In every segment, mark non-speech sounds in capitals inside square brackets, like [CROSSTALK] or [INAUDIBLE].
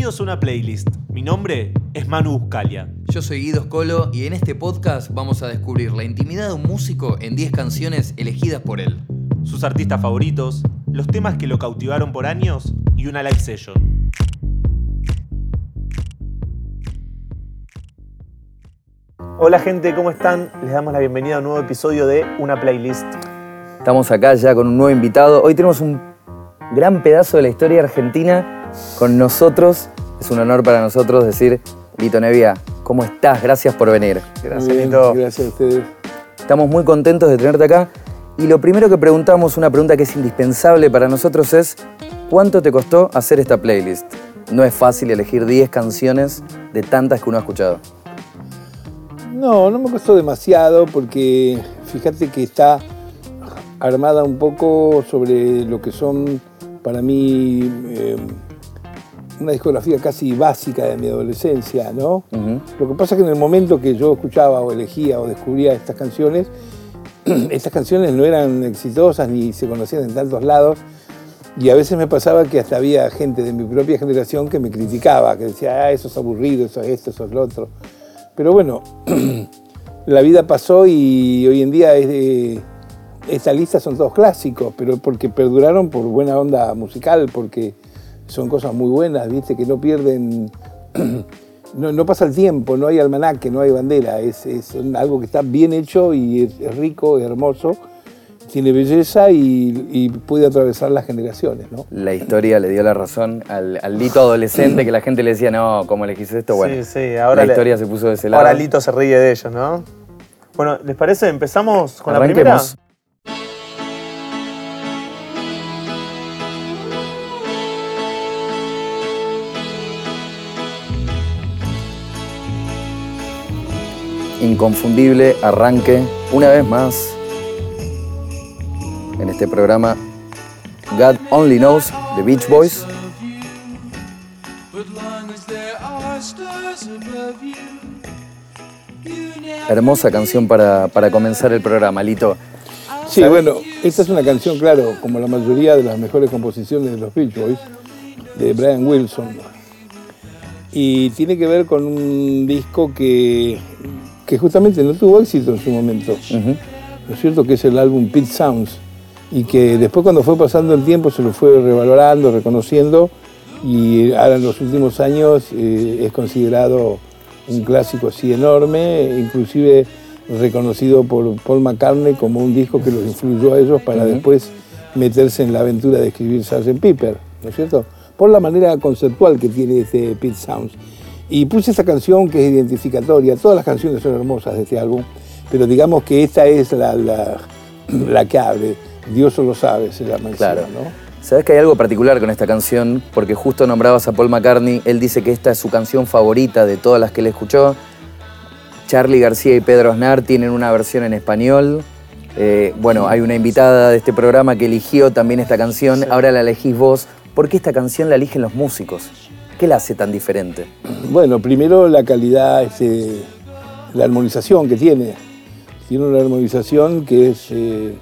Bienvenidos a una playlist. Mi nombre es Manu Buscalia. Yo soy Guido Scolo y en este podcast vamos a descubrir la intimidad de un músico en 10 canciones elegidas por él. Sus artistas favoritos, los temas que lo cautivaron por años y una live session. Hola gente, ¿cómo están? Les damos la bienvenida a un nuevo episodio de Una Playlist. Estamos acá ya con un nuevo invitado. Hoy tenemos un gran pedazo de la historia argentina con nosotros. Es un honor para nosotros decir, Lito Nevia, ¿cómo estás? Gracias por venir. Gracias, Lito. Gracias a ustedes. Estamos muy contentos de tenerte acá. Y lo primero que preguntamos, una pregunta que es indispensable para nosotros es, ¿cuánto te costó hacer esta playlist? No es fácil elegir 10 canciones de tantas que uno ha escuchado. No, no me costó demasiado porque fíjate que está armada un poco sobre lo que son para mí eh, una discografía casi básica de mi adolescencia, ¿no? Lo que pasa es que en el momento que yo escuchaba o elegía o descubría estas canciones, [CLEARS THROAT] estas canciones no eran exitosas ni se conocían en tantos lados. Y a veces me pasaba que hasta había gente de mi propia generación que me criticaba, que decía, ah, eso es aburrido, eso es esto, eso es lo otro. Pero bueno, [CLEARS THROAT] la vida pasó y hoy en día es de, esta lista son todos clásicos, pero porque perduraron por buena onda musical, porque son cosas muy buenas, viste, que no pierden, [CLEARS THROAT] no, pasa el tiempo, no hay almanaque, no hay bandera, es, algo que está bien hecho y es, rico, es hermoso, tiene belleza y, puede atravesar las generaciones, ¿no? La historia le dio la razón al, Lito adolescente que la gente le decía, no, ¿cómo elegís esto? Bueno, sí, sí, ahora la historia se puso de ese lado. Ahora Lito se ríe de ellos, ¿no? Bueno, ¿les parece? ¿Empezamos con la primera? Inconfundible arranque una vez más en este programa God Only Knows The Beach Boys. Hermosa canción para, para comenzar el programa, Lito. Sí, bueno, esta es una canción, claro, como la mayoría de las mejores composiciones de los Beach Boys, de Brian Wilson. Y tiene que ver con un disco que que justamente no tuvo éxito en su momento. ¿No es cierto? Que es el álbum Pit Sounds. Y que después cuando fue pasando el tiempo se lo fue revalorando, reconociendo y ahora en los últimos años eh, es considerado un clásico así enorme, inclusive reconocido por Paul McCartney como un disco que los influyó a ellos para después meterse en la aventura de escribir Sgt. Pepper, ¿no es cierto? Por la manera conceptual que tiene este Pit Sounds. Y puse esta canción que es identificatoria. Todas las canciones son hermosas de este álbum, pero digamos que esta es la, la, [CLEARS THROAT] que abre. Dios solo sabe, se llama. Claro. ¿no? Sabes que hay algo particular con esta canción, porque justo nombrabas a Paul McCartney, él dice que esta es su canción favorita de todas las que él escuchó. Charlie García y Pedro Aznar tienen una versión en español. Eh, bueno, hay una invitada de este programa que eligió también esta canción, ahora la elegís vos. ¿Por qué esta canción la eligen los músicos? ¿Qué la hace tan diferente? Bueno, primero la calidad, este, la armonización que tiene. Tiene una armonización que es eh,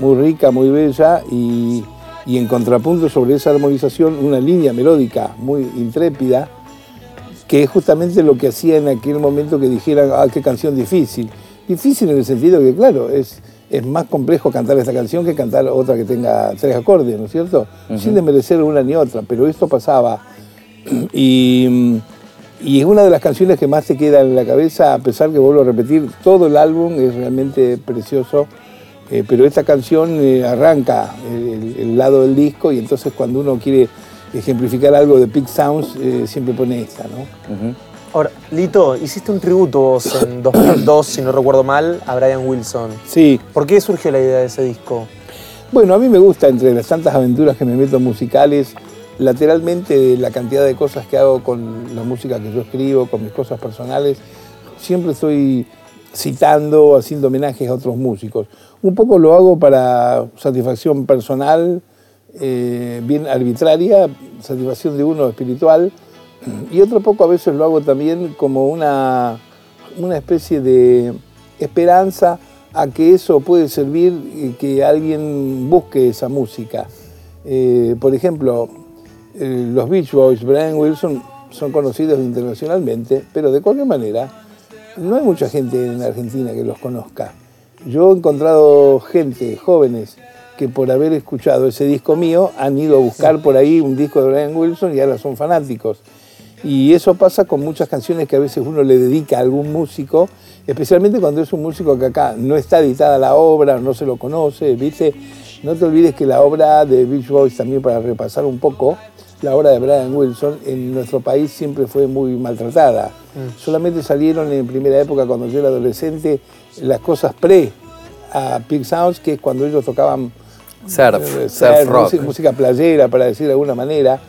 muy rica, muy bella y, en contrapunto sobre esa armonización una línea melódica muy intrépida, que es justamente lo que hacía en aquel momento que dijeran, ah, qué canción difícil. Difícil en el sentido que, claro, es, es más complejo cantar esta canción que cantar otra que tenga tres acordes, ¿no es cierto? Sin desmerecer una ni otra, pero esto pasaba y, es una de las canciones que más se queda en la cabeza, a pesar que vuelvo a repetir, todo el álbum es realmente precioso, eh, pero esta canción eh, arranca el, lado del disco y entonces cuando uno quiere ejemplificar algo de Pig Sounds, eh, siempre pone esta, ¿no? Ahora, Lito, hiciste un tributo en [COUGHS] 2002, si no recuerdo mal, a Brian Wilson. Sí. ¿Por qué surgió la idea de ese disco? Bueno, a mí me gusta, entre las tantas aventuras que me meto musicales, lateralmente la cantidad de cosas que hago con la música que yo escribo, con mis cosas personales, siempre estoy citando, haciendo homenajes a otros músicos. Un poco lo hago para satisfacción personal, eh, bien arbitraria, satisfacción de uno espiritual, y otro poco a veces lo hago también como una, una especie de esperanza a que eso puede servir y que alguien busque esa música. Eh, por ejemplo, los Beach Boys, Brian Wilson, son conocidos internacionalmente, pero de cualquier manera, no hay mucha gente en Argentina que los conozca. Yo he encontrado gente, jóvenes, que por haber escuchado ese disco mío han ido a buscar por ahí un disco de Brian Wilson y ahora son fanáticos. Y eso pasa con muchas canciones que a veces uno le dedica a algún músico, especialmente cuando es un músico que acá no está editada la obra, no se lo conoce, ¿viste? No te olvides que la obra de Beach Boys, también para repasar un poco, la obra de Brian Wilson en nuestro país siempre fue muy maltratada. Mm. Solamente salieron en primera época, cuando yo era adolescente, las cosas pre a Pig Sounds, que es cuando ellos tocaban surf, eh, surf rock. Música, playera, para decir de alguna manera.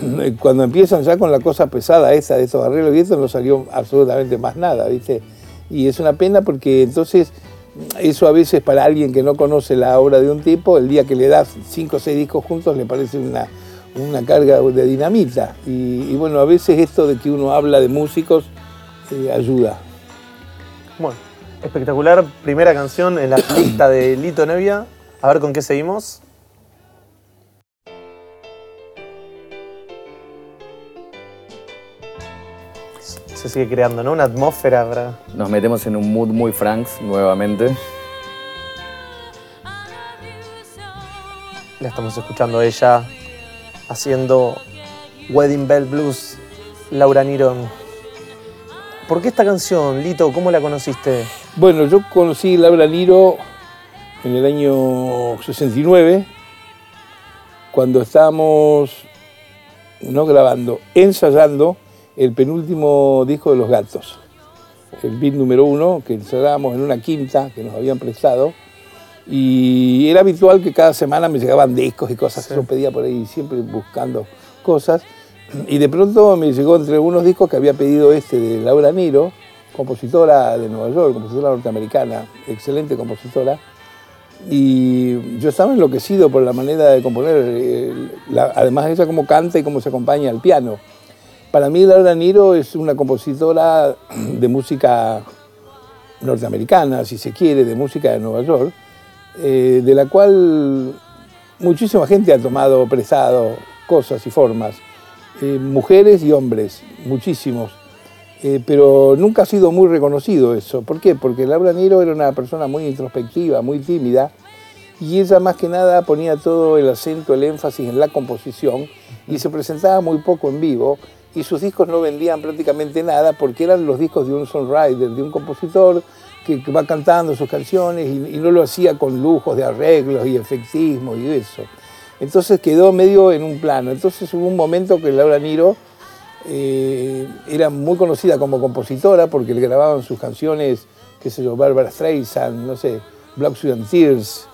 [CLEARS THROAT] Cuando empiezan ya con la cosa pesada esa de estos arreglos y esto no salió absolutamente más nada, ¿viste? Y es una pena porque entonces eso a veces para alguien que no conoce la obra de un tipo, el día que le das cinco o seis discos juntos le parece una, una carga de dinamita. Y, bueno, a veces esto de que uno habla de músicos eh, ayuda. Bueno, espectacular primera canción en la lista de Lito Nevia. A ver con qué seguimos. Se sigue creando, ¿no? Una atmósfera. Nos metemos en un mood muy Franks nuevamente. La estamos escuchando ella haciendo Wedding Bell Blues, Laura Nirón. ¿Por qué esta canción, Lito? ¿Cómo la conociste? Bueno, yo conocí Laura Niro en el año 69, cuando estábamos, no grabando, ensayando el penúltimo disco de Los Gatos, el beat número uno, que ensayábamos en una quinta que nos habían prestado. Y era habitual que cada semana me llegaban discos y cosas que yo pedía por ahí, siempre buscando cosas. Y de pronto me llegó entre unos discos que había pedido este de Laura Niro, compositora de Nueva York, compositora norteamericana, excelente compositora y yo estaba enloquecido por la manera de componer, eh, además ella cómo canta y cómo se acompaña al piano. Para mí Laura Niro es una compositora de música norteamericana, si se quiere, de música de Nueva York, eh, de la cual muchísima gente ha tomado prestado cosas y formas, eh, mujeres y hombres, muchísimos. Eh, pero nunca ha sido muy reconocido eso. ¿Por qué? Porque Laura Niro era una persona muy introspectiva, muy tímida, y ella más que nada ponía todo el acento, el énfasis en la composición, y se presentaba muy poco en vivo, y sus discos no vendían prácticamente nada porque eran los discos de un songwriter, de un compositor que, va cantando sus canciones y, no lo hacía con lujos de arreglos y efectismo y eso. Entonces quedó medio en un plano. Entonces hubo un momento que Laura Niro eh, era muy conocida como compositora porque le grababan sus canciones, qué sé yo, Barbara Streisand, no sé, Black and Tears,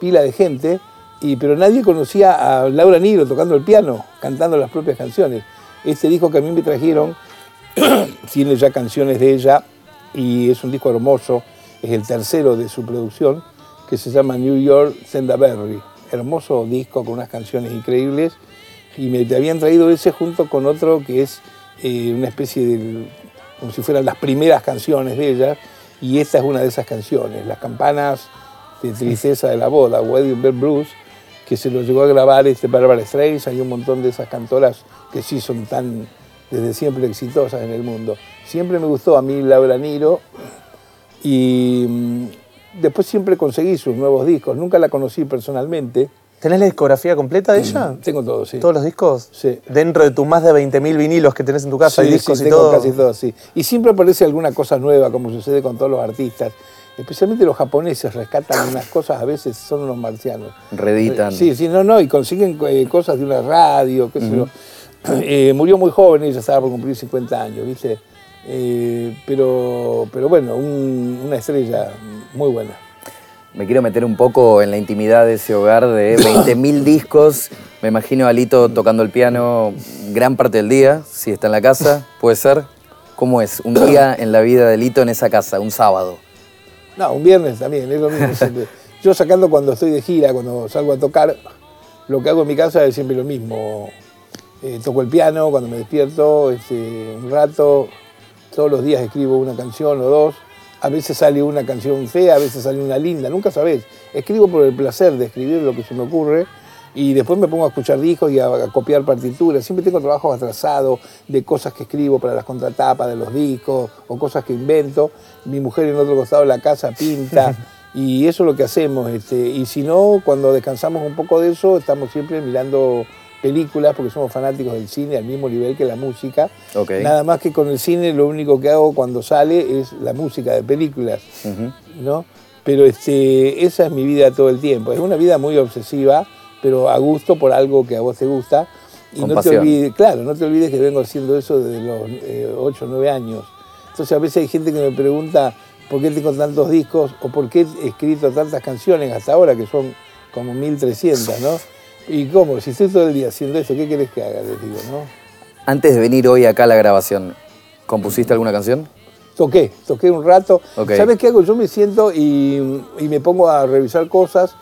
pila de gente, y, pero nadie conocía a Laura Niro tocando el piano, cantando las propias canciones. Este disco que a mí me trajeron [CLEARS THROAT] tiene ya canciones de ella y es un disco hermoso, es el tercero de su producción, que se llama New York Senda Berry. Hermoso disco con unas canciones increíbles. Y me habían traído ese junto con otro que es eh, una especie de, como si fueran las primeras canciones de ella, y esta es una de esas canciones, las campanas de tristeza de la boda, Wedding Bell Blues, que se lo llegó a grabar este Barbara Streisand y un montón de esas cantoras que sí son tan desde siempre exitosas en el mundo. Siempre me gustó a mí Laura Niro y mm, después siempre conseguí sus nuevos discos. Nunca la conocí personalmente, ¿Tenés la discografía completa de ella? Tengo todo, sí. ¿Todos los discos? Sí. Dentro de tus más de 20.000 vinilos que tenés en tu casa, sí, hay discos sí, y tengo todo. casi todo, sí. Y siempre aparece alguna cosa nueva, como sucede con todos los artistas. Especialmente los japoneses rescatan [LAUGHS] unas cosas, a veces son unos marcianos. Reditan. Sí, sí, no, no, y consiguen eh, cosas de una radio, qué sé yo. [CLEARS THROAT] Eh, murió muy joven, ella estaba por cumplir 50 años, ¿viste? Eh, pero, pero bueno, un- una estrella muy buena. Me quiero meter un poco en la intimidad de ese hogar de [COUGHS] 20.000 discos. Me imagino a Lito tocando el piano gran parte del día, si está en la casa, puede ser. ¿Cómo es un día en la vida de Lito en esa casa, un sábado? No, un viernes también, es lo mismo [LAUGHS] siempre. Yo sacando cuando estoy de gira, cuando salgo a tocar, lo que hago en mi casa es siempre lo mismo. Eh, toco el piano cuando me despierto, este, un rato, todos los días escribo una canción o dos. A veces sale una canción fea, a veces sale una linda, nunca sabes. Escribo por el placer de escribir lo que se me ocurre Y después me pongo a escuchar discos y a, a copiar partituras. Siempre tengo trabajos atrasados de cosas que escribo para las contratapas de los discos o cosas que invento. Mi mujer en otro costado de la casa pinta. [LAUGHS] Y eso es lo que hacemos. Este, y si no, cuando descansamos un poco de eso, estamos siempre mirando películas porque somos fanáticos del cine al mismo nivel que la música. Nada más que con el cine lo único que hago cuando sale es la música de películas, ¿no? Pero este, esa es mi vida todo el tiempo. Es una vida muy obsesiva, pero a gusto por algo que a vos te gusta. Y Con no pasión. te olvides, claro, no te olvides que vengo haciendo eso desde los 8 o 9 años. Entonces a veces hay gente que me pregunta por qué tengo tantos discos o por qué he escrito tantas canciones hasta ahora, que son como 1300, ¿no? ¿Y cómo? Si estoy todo el día haciendo eso, ¿qué querés que haga? Les digo, ¿no? Antes de venir hoy acá a la grabación, ¿compusiste alguna canción? Toqué, toqué un rato. ¿Sabes qué hago? Yo me siento y, y me pongo a revisar cosas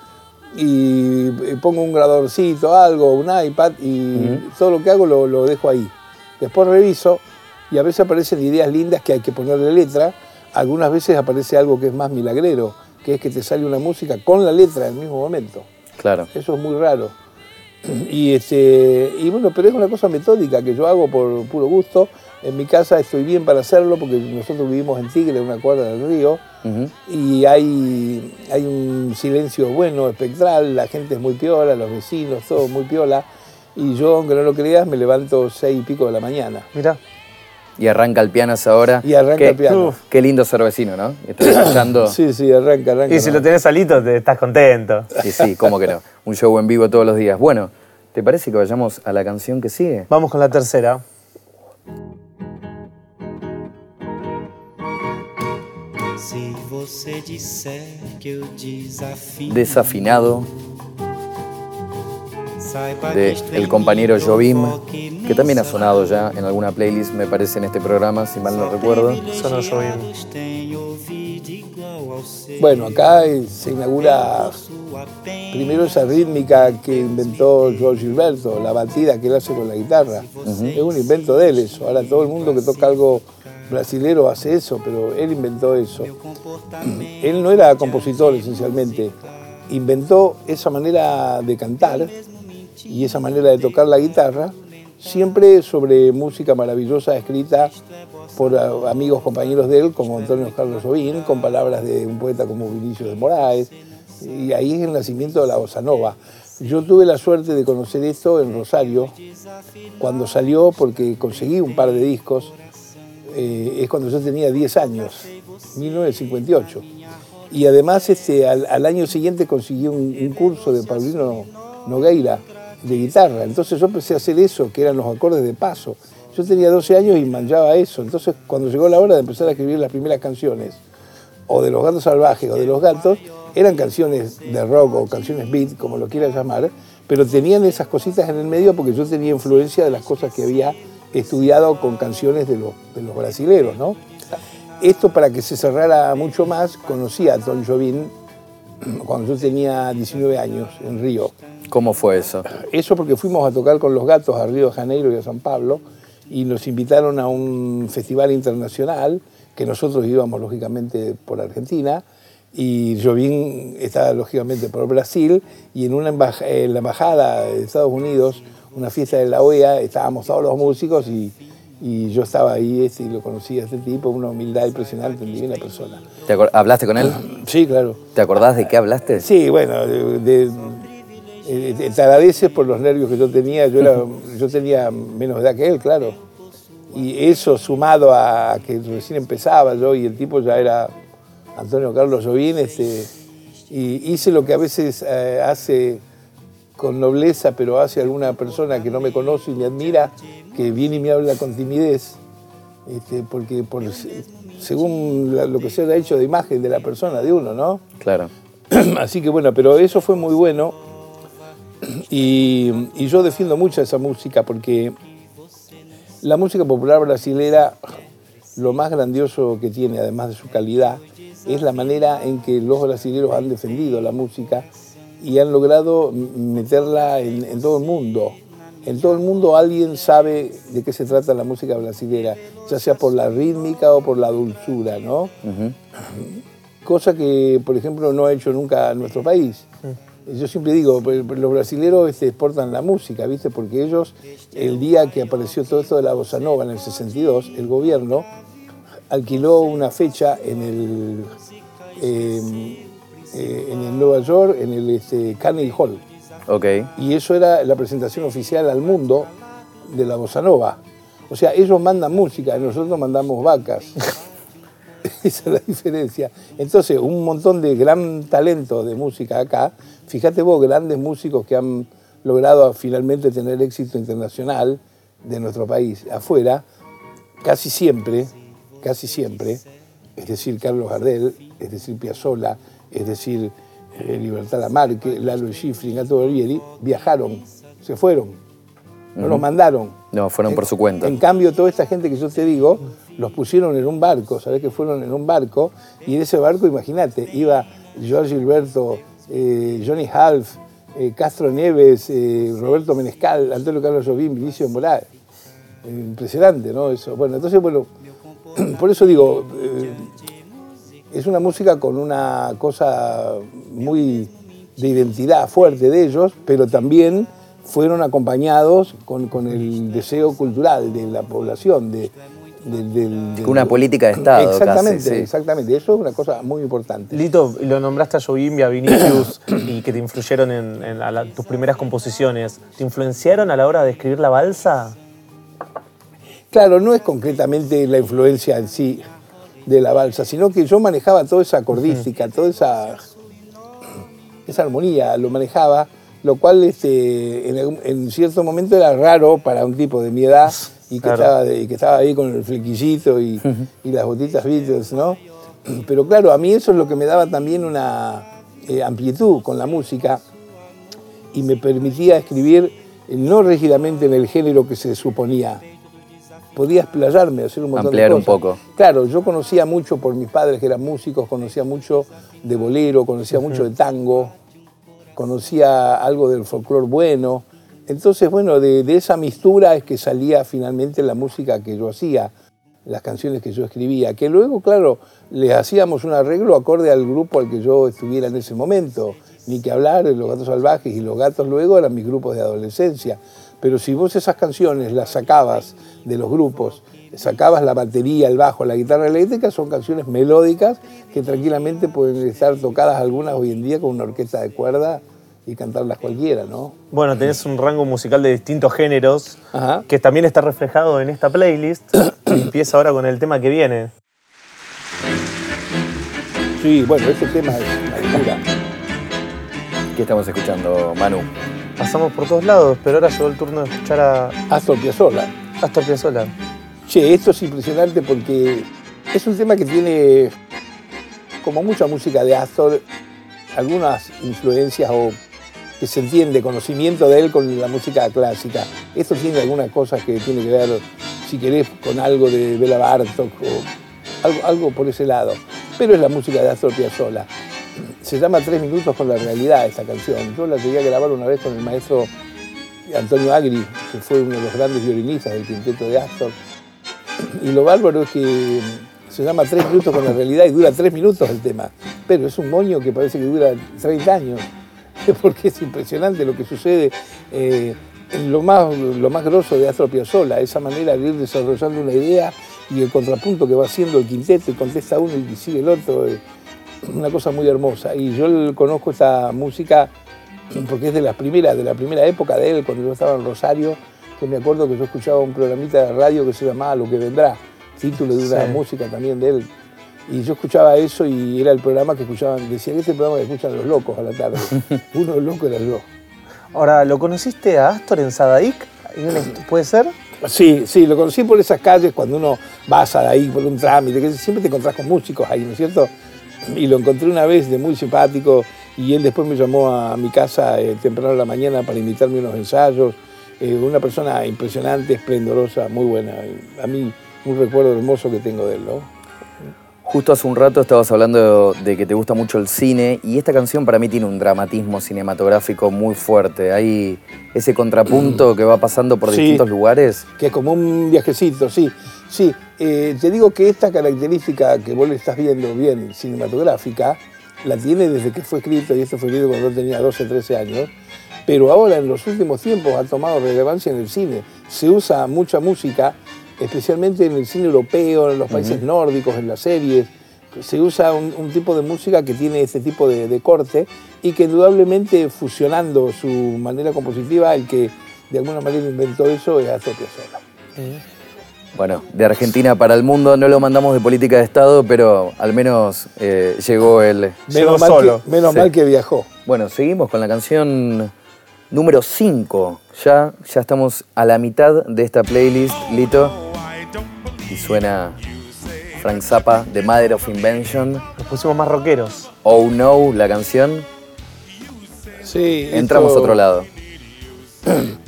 y pongo un grabadorcito, algo, un iPad y todo lo que hago lo, lo dejo ahí. Después reviso y a veces aparecen ideas lindas que hay que ponerle letra. Algunas veces aparece algo que es más milagrero, que es que te sale una música con la letra en el mismo momento. Claro. Eso es muy raro. [CLEARS THROAT] Y, este, y bueno, pero es una cosa metódica que yo hago por puro gusto. En mi casa estoy bien para hacerlo porque nosotros vivimos en Tigre, una cuadra del río, y hay, hay un silencio bueno, espectral, la gente es muy piola, los vecinos, todo muy piola. Y yo, aunque no lo creas, me levanto seis y pico de la mañana. Mirá. Y arranca el piano a esa hora. Y arranca Qué- el piano. Uf, qué lindo ser vecino, ¿no? Estás escuchando. Sí, sí, arranca, arranca. Y si lo tenés solito, te estás contento. Sí, sí, cómo que no. Un show en vivo todos los días. Bueno, ¿te parece que vayamos a la canción que sigue? Vamos con la tercera. Se você disser que eu desafio, Desafinado de el compañero provoque que también ha sonado ya en alguna playlist, me parece, en este programa, si mal no recuerdo. Sonó Bueno, acá se inaugura. Primero esa rítmica que inventó George Gilberto, la batida que él hace con la guitarra. Es un invento de él eso. Ahora todo el mundo que toca algo brasilero hace eso, pero él inventó eso. [CLEARS THROAT] Él no era compositor esencialmente. Inventó esa manera de cantar y esa manera de tocar la guitarra, siempre sobre música maravillosa escrita por ah, amigos, compañeros de él, como Antonio Carlos Jobim, con palabras de un poeta como Vinicio de Moraes, y ahí es el nacimiento de la bossa nova. Yo tuve la suerte de conocer esto en Rosario, cuando salió, porque conseguí un par de discos, eh, es cuando yo tenía 10 años, 1958. Y además este, al, año siguiente conseguí un, curso de Paulino Nogueira de guitarra. Entonces yo empecé a hacer eso, que eran los acordes de paso. Yo tenía 12 años y manchaba eso. Entonces cuando llegó la hora de empezar a escribir las primeras canciones, o de los gatos salvajes o de los gatos, eran canciones de rock o canciones beat, como lo quieras llamar, pero tenían esas cositas en el medio porque yo tenía influencia de las cosas que había estudiado con canciones de los, de los brasileros, ¿no? Esto para que se cerrara mucho más, conocí a Tom Jobim cuando yo tenía 19 años en Río. ¿Cómo fue eso? Eso porque fuimos a tocar con los gatos a Río de Janeiro y a San Pablo y nos invitaron a un festival internacional que nosotros íbamos lógicamente por Argentina y Jobim estaba lógicamente por Brasil y en, una en la embajada de Estados Unidos, una fiesta de la OEA, estábamos todos los músicos y, y yo estaba ahí este, y lo conocí a este tipo, una humildad impresionante, una divina persona. ¿Te ¿Hablaste con él? Sí, claro. ¿Te acordás de qué hablaste? Sí, bueno, de, de- eh, te agradeces por los nervios que yo tenía. Yo, era, [LAUGHS] yo tenía menos edad que él, claro. Y eso sumado a que recién empezaba yo y el tipo ya era Antonio Carlos Jobim, este, y hice lo que a veces eh, hace con nobleza, pero hace alguna persona que no me conoce y me admira, que viene y me habla con timidez, este, porque por, según la- lo que se haya hecho de imagen de la persona, de uno, ¿no? Claro. [CLEARS THROAT] Así que bueno, pero eso fue muy bueno. [CLEARS THROAT] Y, y yo defiendo mucho esa música porque la música popular brasilera, lo más grandioso que tiene, además de su calidad, es la manera en que los brasileños han defendido la música y han logrado meterla en, en todo el mundo. En todo el mundo alguien sabe de qué se trata la música brasilera, ya sea por la rítmica o por la dulzura, ¿no? Cosa que, por ejemplo, no ha hecho nunca nuestro país. yo siempre digo, los brasileros este, exportan la música, ¿viste? Porque ellos, el día que apareció todo esto de la bossa nova en el 62, el gobierno alquiló una fecha en el, eh, eh, en el Nueva York, en el este, Carnegie Hall. Ok. Y eso era la presentación oficial al mundo de la bossa nova. O sea, ellos mandan música, nosotros mandamos vacas. [LAUGHS] Esa es la diferencia. Entonces, un montón de gran talento de música acá. Fíjate vos, grandes músicos que han logrado finalmente tener éxito internacional de nuestro país afuera, casi siempre, casi siempre, es decir, Carlos Gardel, es decir, Piazzolla, es decir, eh, Libertad Lamarque, Lalo Schifrin, Gato Barbieri, viajaron, se fueron, no los mandaron. No, fueron por su cuenta. En cambio, toda esta gente que yo te digo, los pusieron en un barco, ¿sabés que fueron en un barco? Y en ese barco, imagínate, iba George Gilberto, eh, Johnny Half, eh, Castro Nieves, eh, Roberto Menescal, Antonio Carlos Jobim, Vinicio Morales. Impresionante, ¿no? Eso. Bueno, entonces, bueno, [CLEARS THROAT] por eso digo, es una música con una cosa muy de identidad fuerte de ellos, pero también fueron acompañados con, con el deseo cultural de la población, de, de- del- del- Una política de Estado, Exactamente, casi, sí. exactamente. Eso es una cosa muy importante. Lito, lo nombraste a Jobim y a Vinicius [COUGHS] y que te influyeron en, en a la- tus primeras composiciones. ¿Te influenciaron a la hora de escribir la balsa? Claro, no es concretamente la influencia en sí de la balsa, sino que yo manejaba toda esa acordística, toda esa, esa armonía, lo manejaba, lo cual este, en, cierto momento era raro para un tipo de mi edad y que, Claro. estaba, de- y que estaba ahí con el flequillito y, y las botitas Beatles, ¿no? Pero claro, a mí eso es lo que me daba también una eh, amplitud con la música y me permitía escribir no rígidamente en el género que se suponía. Podía explayarme, hacer un montón Ampliar de un cosas. poco. Claro, yo conocía mucho por mis padres que eran músicos, conocía mucho de bolero, conocía mucho de tango, conocía algo del folclore bueno. Entonces, bueno, de, de esa mistura es que salía finalmente la música que yo hacía, las canciones que yo escribía, que luego, claro, le hacíamos un arreglo acorde al grupo al que yo estuviera en ese momento. Ni que hablar, los gatos salvajes y los gatos luego eran mis grupos de adolescencia. Pero si vos esas canciones las sacabas de los grupos, sacabas la batería, el bajo, la guitarra eléctrica, son canciones melódicas que tranquilamente pueden estar tocadas algunas hoy en día con una orquesta de cuerda y cantarlas cualquiera, ¿no? Bueno, tenés un rango musical de distintos géneros Ajá. que también está reflejado en esta playlist. empieza ahora con el tema que viene. Sí, bueno, este tema es una locura. ¿Qué estamos escuchando, Manu? Pasamos por todos lados, pero ahora llegó el turno de escuchar a Astor Piazzolla. Astor Piazzolla. Che, esto es impresionante porque es un tema que tiene, como mucha música de Astor, algunas influencias o que se entiende, conocimiento de él con la música clásica. Esto tiene algunas cosas que tiene que ver, si querés, con algo de Bela Bartok o algo, algo por ese lado. Pero es la música de Astor Piazzolla. Se llama Tres minutos con la realidad esta canción. Yo la llegué a grabar una vez con el maestro Antonio Agri, que fue uno de los grandes violinistas del quinteto de Astor. Y lo bárbaro es que se llama Tres minutos con la realidad y dura tres minutos el tema. Pero es un moño que parece que dura 30 años. [LAUGHS] Porque es impresionante lo que sucede eh, lo más, lo más grosso de Astor Piazzolla, esa manera de ir desarrollando una idea y el contrapunto que va haciendo el quinteto y contesta uno y sigue el otro. eh, una cosa muy hermosa. Y yo conozco esta música porque es de las primeras, de la primera época de él, cuando yo estaba en Rosario, que me acuerdo que yo escuchaba un programita de radio que se llamaba Lo que vendrá, título de una Sí. música también de él. Y yo escuchaba eso y era el programa que escuchaban, decían, este programa que escuchan los locos a la tarde. [LAUGHS] Uno de los locos era yo. Ahora, ¿lo conociste a Astor en Sadaic? ¿Hay una hist- ¿Puede ser? Sí, sí, lo conocí por esas calles cuando uno va a ahí por un trámite, que siempre te encontrás con músicos ahí, ¿no es cierto? Y lo encontré una vez de muy simpático y él después me llamó a mi casa eh, temprano en la mañana para invitarme a unos ensayos. Eh, una persona impresionante, esplendorosa, muy buena. A mí un recuerdo hermoso que tengo de él, ¿no? Justo hace un rato estabas hablando de que te gusta mucho el cine y esta canción para mí tiene un dramatismo cinematográfico muy fuerte. Hay ese contrapunto [CLEARS THROAT] que va pasando por Sí. distintos lugares. que es como un viajecito, sí. Sí, Eh, te digo que esta característica que vos le estás viendo bien cinematográfica la tiene desde que fue escrito, y esto fue escrito cuando tenía 12, 13 años, pero ahora en los últimos tiempos ha tomado relevancia en el cine. Se usa mucha música, especialmente en el cine europeo, en los países nórdicos, en las series. Se usa un, un tipo de música que tiene este tipo de, de corte y que indudablemente fusionando su manera compositiva, el que de alguna manera inventó eso es Astor Piazzolla. Bueno, de Argentina para el mundo no lo mandamos de política de Estado, pero al menos eh, llegó el... Llegó Menos, mal solo, que, menos sí. mal que viajó. Bueno, seguimos con la canción número 5. Ya, ya estamos a la mitad de esta playlist, Lito. Y suena Frank Zappa, The Mother of Invention. Nos pusimos más rockeros. Oh No, la canción. Sí, Entramos esto- a otro lado. [CLEARS THROAT]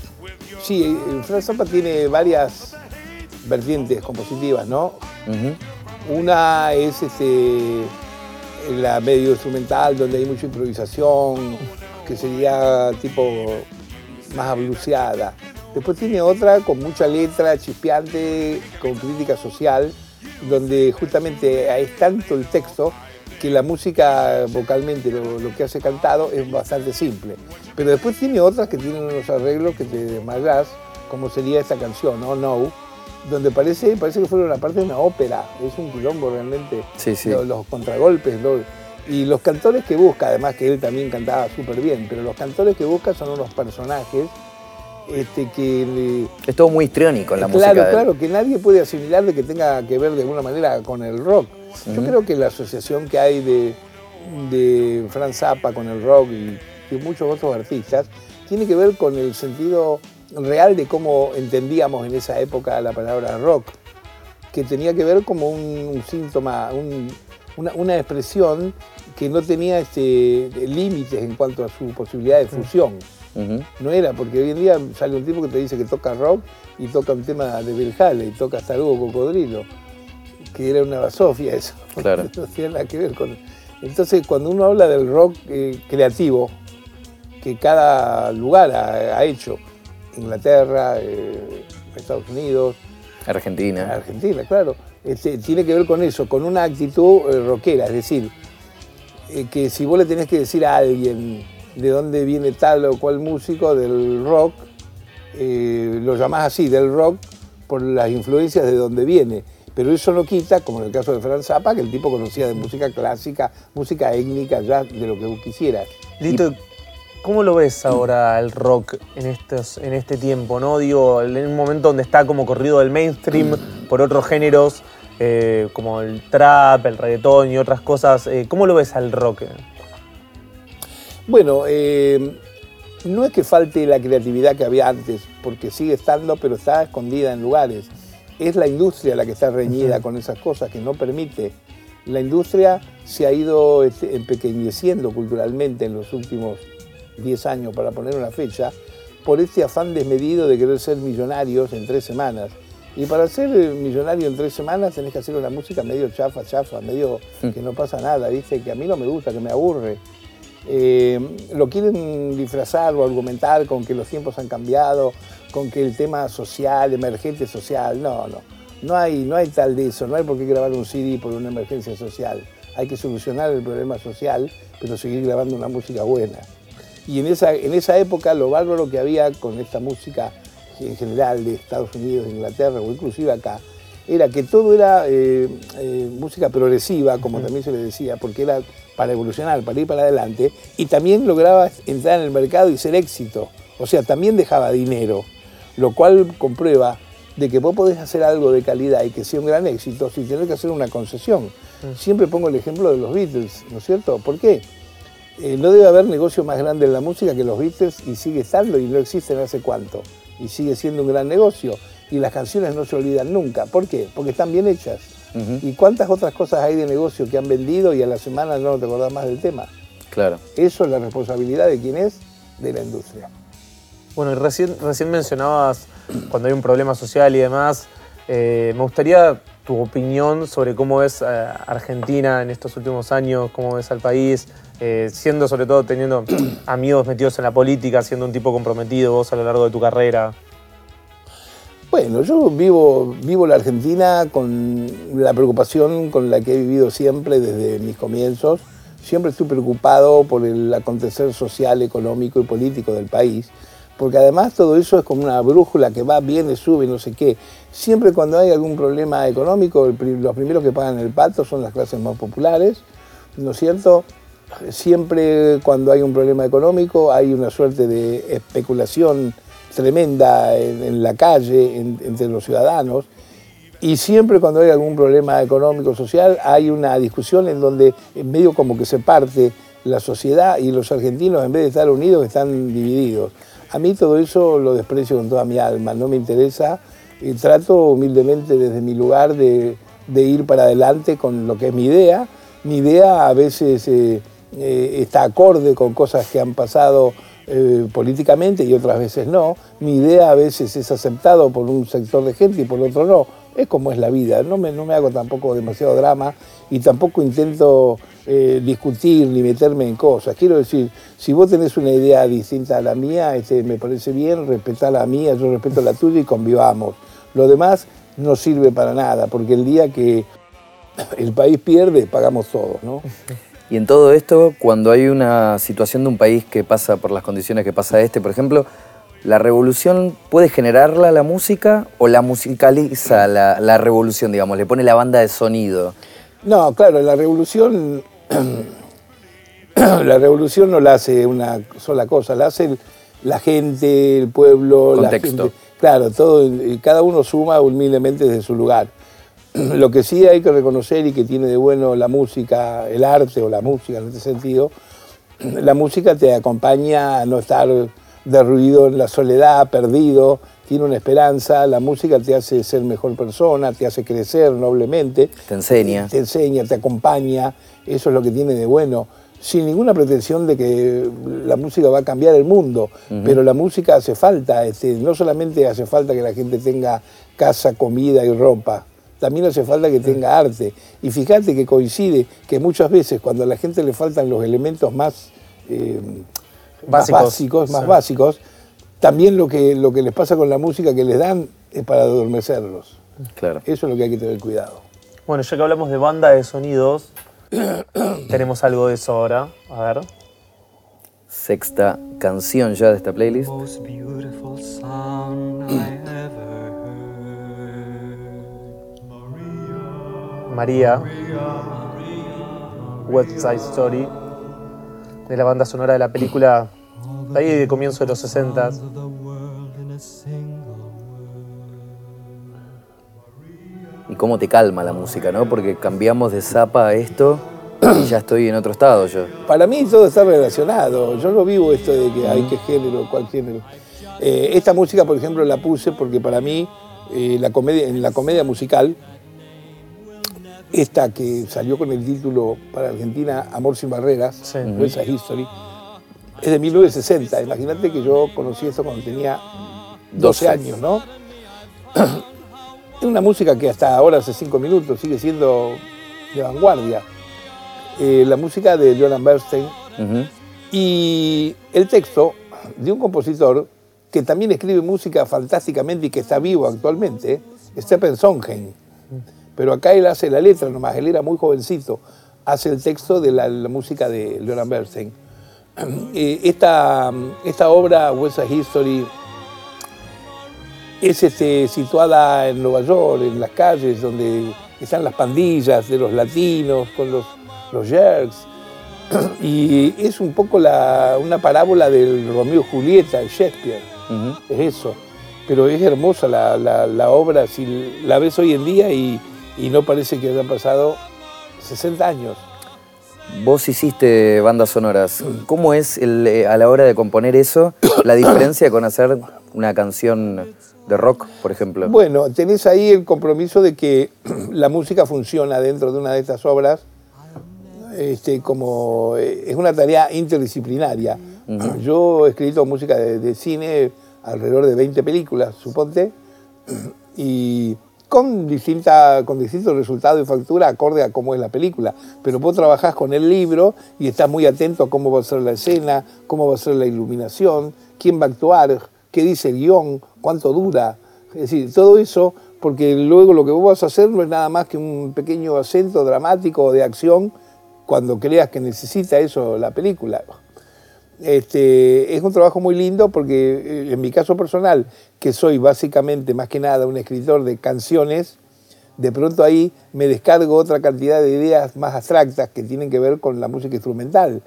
Sí, Frank Zappa tiene varias vertientes compositivas, ¿no? Una es este, la medio instrumental, donde hay mucha improvisación, que sería tipo más bluseada. Después tiene otra con mucha letra, chispeante, con crítica social, donde justamente es tanto el texto que la música vocalmente, lo, lo que hace cantado, es bastante simple. Pero después tiene otras que tienen unos arreglos que te desmayas, como sería esta canción, Oh No, donde parece, parece que fuera una parte de una ópera. Es un quilombo realmente. Sí, sí. Los, los contragolpes, y los cantores que busca, además que él también cantaba súper bien, pero los cantores que busca son unos personajes este, que Es todo muy histriónico en la claro, música. él. claro, que nadie puede asimilar de que tenga que ver de alguna manera con el rock. Yo creo que la asociación que hay de, de Franz Zappa con el rock y, y muchos otros artistas tiene que ver con el sentido real de cómo entendíamos en esa época la palabra rock, que tenía que ver como un, un síntoma, un- una, una expresión que no tenía este, límites en cuanto a su posibilidad de fusión. Ujú. No era, porque hoy en día sale un tipo que te dice que toca rock y toca un tema de Bill Haley, toca hasta luego Cocodrilo, que era una basofia eso. [LAUGHS] Claro. no tiene nada que ver con... Entonces, cuando uno habla del rock eh, creativo, que cada lugar ha, ha hecho, Inglaterra, eh, Estados Unidos, Argentina. Argentina, claro, este, tiene que ver con eso, con una actitud eh, rockera, es decir, eh, que si vos le tenés que decir a alguien de dónde viene tal o cual músico del rock, eh, lo llamás así, del rock, por las influencias de donde viene. Pero eso no quita, como en el caso de Franz Zappa, que el tipo conocía de música clásica, música étnica, ya de lo que vos quisieras. Lito, ¿cómo lo ves ahora el rock en, estos, en este tiempo? ¿no? Digo, en un momento donde está como corrido del mainstream por otros géneros, eh, como el trap, el reggaetón y otras cosas. eh, ¿Cómo lo ves al rock? Bueno, eh, no es que falte la creatividad que había antes, porque sigue estando, pero está escondida en lugares. Es la industria la que está reñida con esas cosas, que no permite. La industria se ha ido este, empequeñeciendo culturalmente en los últimos 10 años, para poner una fecha, por este afán desmedido de querer ser millonarios en tres semanas. Y para ser eh, millonario en tres semanas tenés que hacer una música medio chafa, chafa, medio que no pasa nada, ¿viste? Que a mí no me gusta, que me aburre. Eh, lo quieren disfrazar o argumentar con que los tiempos han cambiado, con que el tema social, emergente social, no, no. No hay, no hay tal de eso, no hay por qué grabar un CD por una emergencia social. Hay que solucionar el problema social, pero seguir grabando una música buena. Y en esa, en esa época lo bárbaro que había con esta música en general de Estados Unidos, de Inglaterra o inclusive acá, era que todo era eh, eh, música progresiva, como también se le decía, porque era para evolucionar, para ir para adelante, y también lograba entrar en el mercado y ser éxito. O sea, también dejaba dinero, lo cual comprueba de que vos podés hacer algo de calidad y que sea un gran éxito sin tener que hacer una concesión. Siempre pongo el ejemplo de los Beatles, ¿no es cierto? ¿Por qué? Eh, no debe haber negocio más grande en la música que los Beatles y sigue estando y no existen hace cuánto. Y sigue siendo un gran negocio. Y las canciones no se olvidan nunca. ¿Por qué? Porque están bien hechas. ¿Y cuántas otras cosas hay de negocio que han vendido y a la semana no te acordás más del tema? Claro. Eso es la responsabilidad de quién es, de la industria. Bueno, y recién, recién mencionabas cuando hay un problema social y demás. eh, me gustaría tu opinión sobre cómo ves a Argentina en estos últimos años, cómo ves al país, eh, siendo sobre todo teniendo [CLEARS THROAT] amigos metidos en la política, siendo un tipo comprometido vos a lo largo de tu carrera. Bueno, yo vivo, vivo la Argentina con la preocupación con la que he vivido siempre desde mis comienzos. siempre estoy preocupado por el acontecer social, económico y político del país, porque además todo eso es como una brújula que va, viene, sube, no sé qué. Siempre cuando hay algún problema económico, los primeros que pagan el pato son las clases más populares, ¿no es cierto? Siempre cuando hay un problema económico hay una suerte de especulación tremenda en, en la calle, en- entre los ciudadanos, y siempre cuando hay algún problema económico social hay una discusión en donde medio como que se parte la sociedad y los argentinos en vez de estar unidos están divididos. A mí todo eso lo desprecio con toda mi alma, no me interesa y trato humildemente desde mi lugar de, de ir para adelante con lo que es mi idea. Mi idea a veces eh, eh, está acorde con cosas que han pasado eh, políticamente y otras veces no. Mi idea a veces es aceptado por un sector de gente y por otro no. Es como es la vida. No me, no me hago tampoco demasiado drama y tampoco intento eh, discutir ni meterme en cosas. Quiero decir, si vos tenés una idea distinta a la mía, este, me parece bien, respetá la mía, yo respeto la tuya y convivamos. Lo demás no sirve para nada, porque el día que el país pierde, pagamos todos, ¿no? [LAUGHS] Y en todo esto, cuando hay una situación de un país que pasa por las condiciones que pasa este, por ejemplo, ¿la revolución puede generarla la música o la musicaliza la, la revolución, digamos? Le pone la banda de sonido. No, claro, la revolución, [CLEARS THROAT] la revolución no la hace una sola cosa, la hace la gente, el pueblo, Contexto. la gente. Claro, todo, cada uno suma humildemente desde su lugar. [CLEARS THROAT] Lo que sí hay que reconocer y que tiene de bueno la música, el arte o la música en este sentido, [CLEARS THROAT] la música te acompaña a no estar derruido en la soledad, perdido, tiene una esperanza, la música te hace ser mejor persona, te hace crecer noblemente. Te enseña. Te enseña, te acompaña, eso es lo que tiene de bueno, sin ninguna pretensión de que la música va a cambiar el mundo, pero la música hace falta, este, no solamente hace falta que la gente tenga casa, comida y ropa, también hace falta que tenga arte. Y fíjate que coincide que muchas veces cuando a la gente le faltan los elementos más, eh, más Básicos, básicos, más sí. básicos, también lo que, lo que les pasa con la música que les dan es para adormecerlos. Claro. Eso es lo que hay que tener cuidado. Bueno, ya que hablamos de banda de sonidos, [COUGHS] tenemos algo de eso ahora. A ver. Sexta canción ya de esta playlist. Most beautiful sound I ever María, West Side Story, de la banda sonora de la película de ahí de comienzo de los 60. The world in a single Y cómo te calma la música, ¿no? Porque cambiamos de zapa a esto y ya estoy en otro estado yo. Para mí todo está relacionado. Yo no vivo esto de que hay que género, cuál género. Eh, esta música, por ejemplo, la puse porque para mí eh, la comedia, en la comedia musical, esta que salió con el título para Argentina Amor sin barreras, Sí. Side History, es de 1960. Imagínate que yo conocí esto cuando tenía 12 12. años, ¿no? [CLEARS THROAT] Es una música que hasta ahora, hace cinco minutos, sigue siendo de vanguardia. Eh, la música de Joran Bernstein y el texto de un compositor que también escribe música fantásticamente y que está vivo actualmente, Stephen Sondheim. Pero acá él hace la letra nomás, él era muy jovencito, hace el texto de la, la música de Joran Bernstein. [CLEARS THROAT] Eh, esta, esta obra, West Side History, es este, situada en Nueva York, en las calles donde están las pandillas de los latinos con los, los jerks. [CLEARS THROAT] Y es un poco la- una parábola del Romeo y Julieta, de Shakespeare. Ujú. Es eso. Pero es hermosa la, la- la obra, si la ves hoy en día y, y no parece que hayan pasado 60 años. Vos hiciste bandas sonoras. ¿Cómo es el, eh, a la hora de componer eso [COUGHS] la diferencia con hacer una canción de rock, por ejemplo? Bueno, tenés ahí el compromiso de que [COUGHS] la música funciona dentro de una de estas obras. Este, como eh, es una tarea interdisciplinaria. [COUGHS] Yo he escrito música de, de cine, alrededor de 20 películas, suponte, y con, distinta, con distintos resultados y factura acorde a cómo es la película. Pero vos trabajás con el libro y estás muy atento a cómo va a ser la escena, cómo va a ser la iluminación, quién va a actuar, qué dice el guion, cuánto dura. Es decir, todo eso, porque luego lo que vos vas a hacer no es nada más que un pequeño acento dramático de acción cuando creas que necesita eso la película. Este, es un trabajo muy lindo porque eh, en mi caso personal, que soy básicamente más que nada un escritor de canciones, de pronto ahí me descargo otra cantidad de ideas más abstractas que tienen que ver con la música instrumental.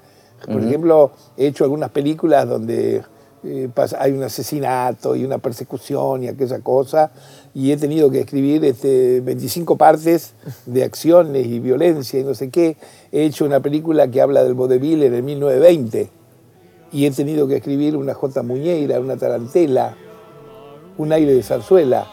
Por ejemplo, he hecho algunas películas donde eh, pasa- hay un asesinato y una persecución y aquella cosa, y he tenido que escribir este, 25 partes de acciones y violencia y no sé qué. He hecho una película que habla del vodevil en el 1920 y he tenido que escribir una J. Muñeira, una tarantela, un aire de zarzuela,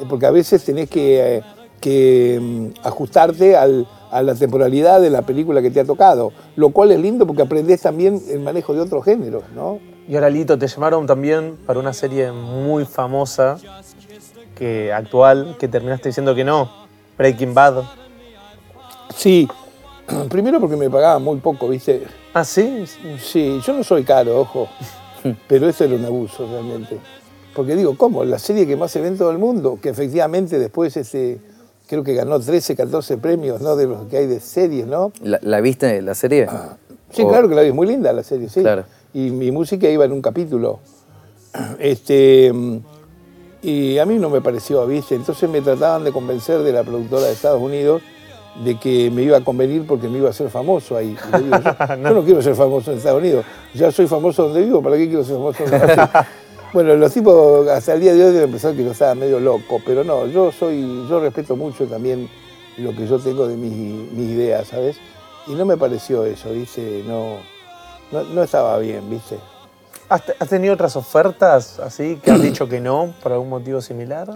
eh, porque a veces tenés que, eh, que, mm, ajustarte al- a la temporalidad de la película que te ha tocado, lo cual es lindo porque aprendés también el manejo de otros géneros, ¿no? Y ahora, Lito, te llamaron también para una serie muy famosa, que, actual, que terminaste diciendo que no, Breaking Bad. Sí, [CLEARS THROAT] primero porque me pagaban muy poco, ¿viste? Ah, sí. Sí, yo no soy caro, ojo, [LAUGHS] pero eso era un abuso realmente. Porque digo, ¿cómo? La serie que más se ve en todo el mundo, que efectivamente después este, creo que ganó 13, 14 premios, ¿no? De los que hay de series, ¿no? ¿La, la viste la serie? Sí, O- claro que la vi, es muy linda la serie, sí. Claro. Y mi música iba en un capítulo. [CLEARS THROAT] Este, y a mí no me pareció, ¿viste? Entonces me trataban de convencer de la productora de Estados Unidos de que me iba a convenir porque me iba a ser famoso ahí. Yo, [LAUGHS] no quiero ser famoso en Estados Unidos. Ya soy famoso donde vivo, ¿para qué quiero ser famoso en Brasil? [LAUGHS] Bueno, los tipos hasta el día de hoy deben pensar que yo estaba medio loco, pero no, yo soy, yo respeto mucho también lo que yo tengo de mis, mis ideas, ¿sabes? Y no me pareció eso, ¿viste? No, no, no estaba bien, ¿viste? ¿Has, te- has tenido otras ofertas así que has dicho que no por algún motivo similar?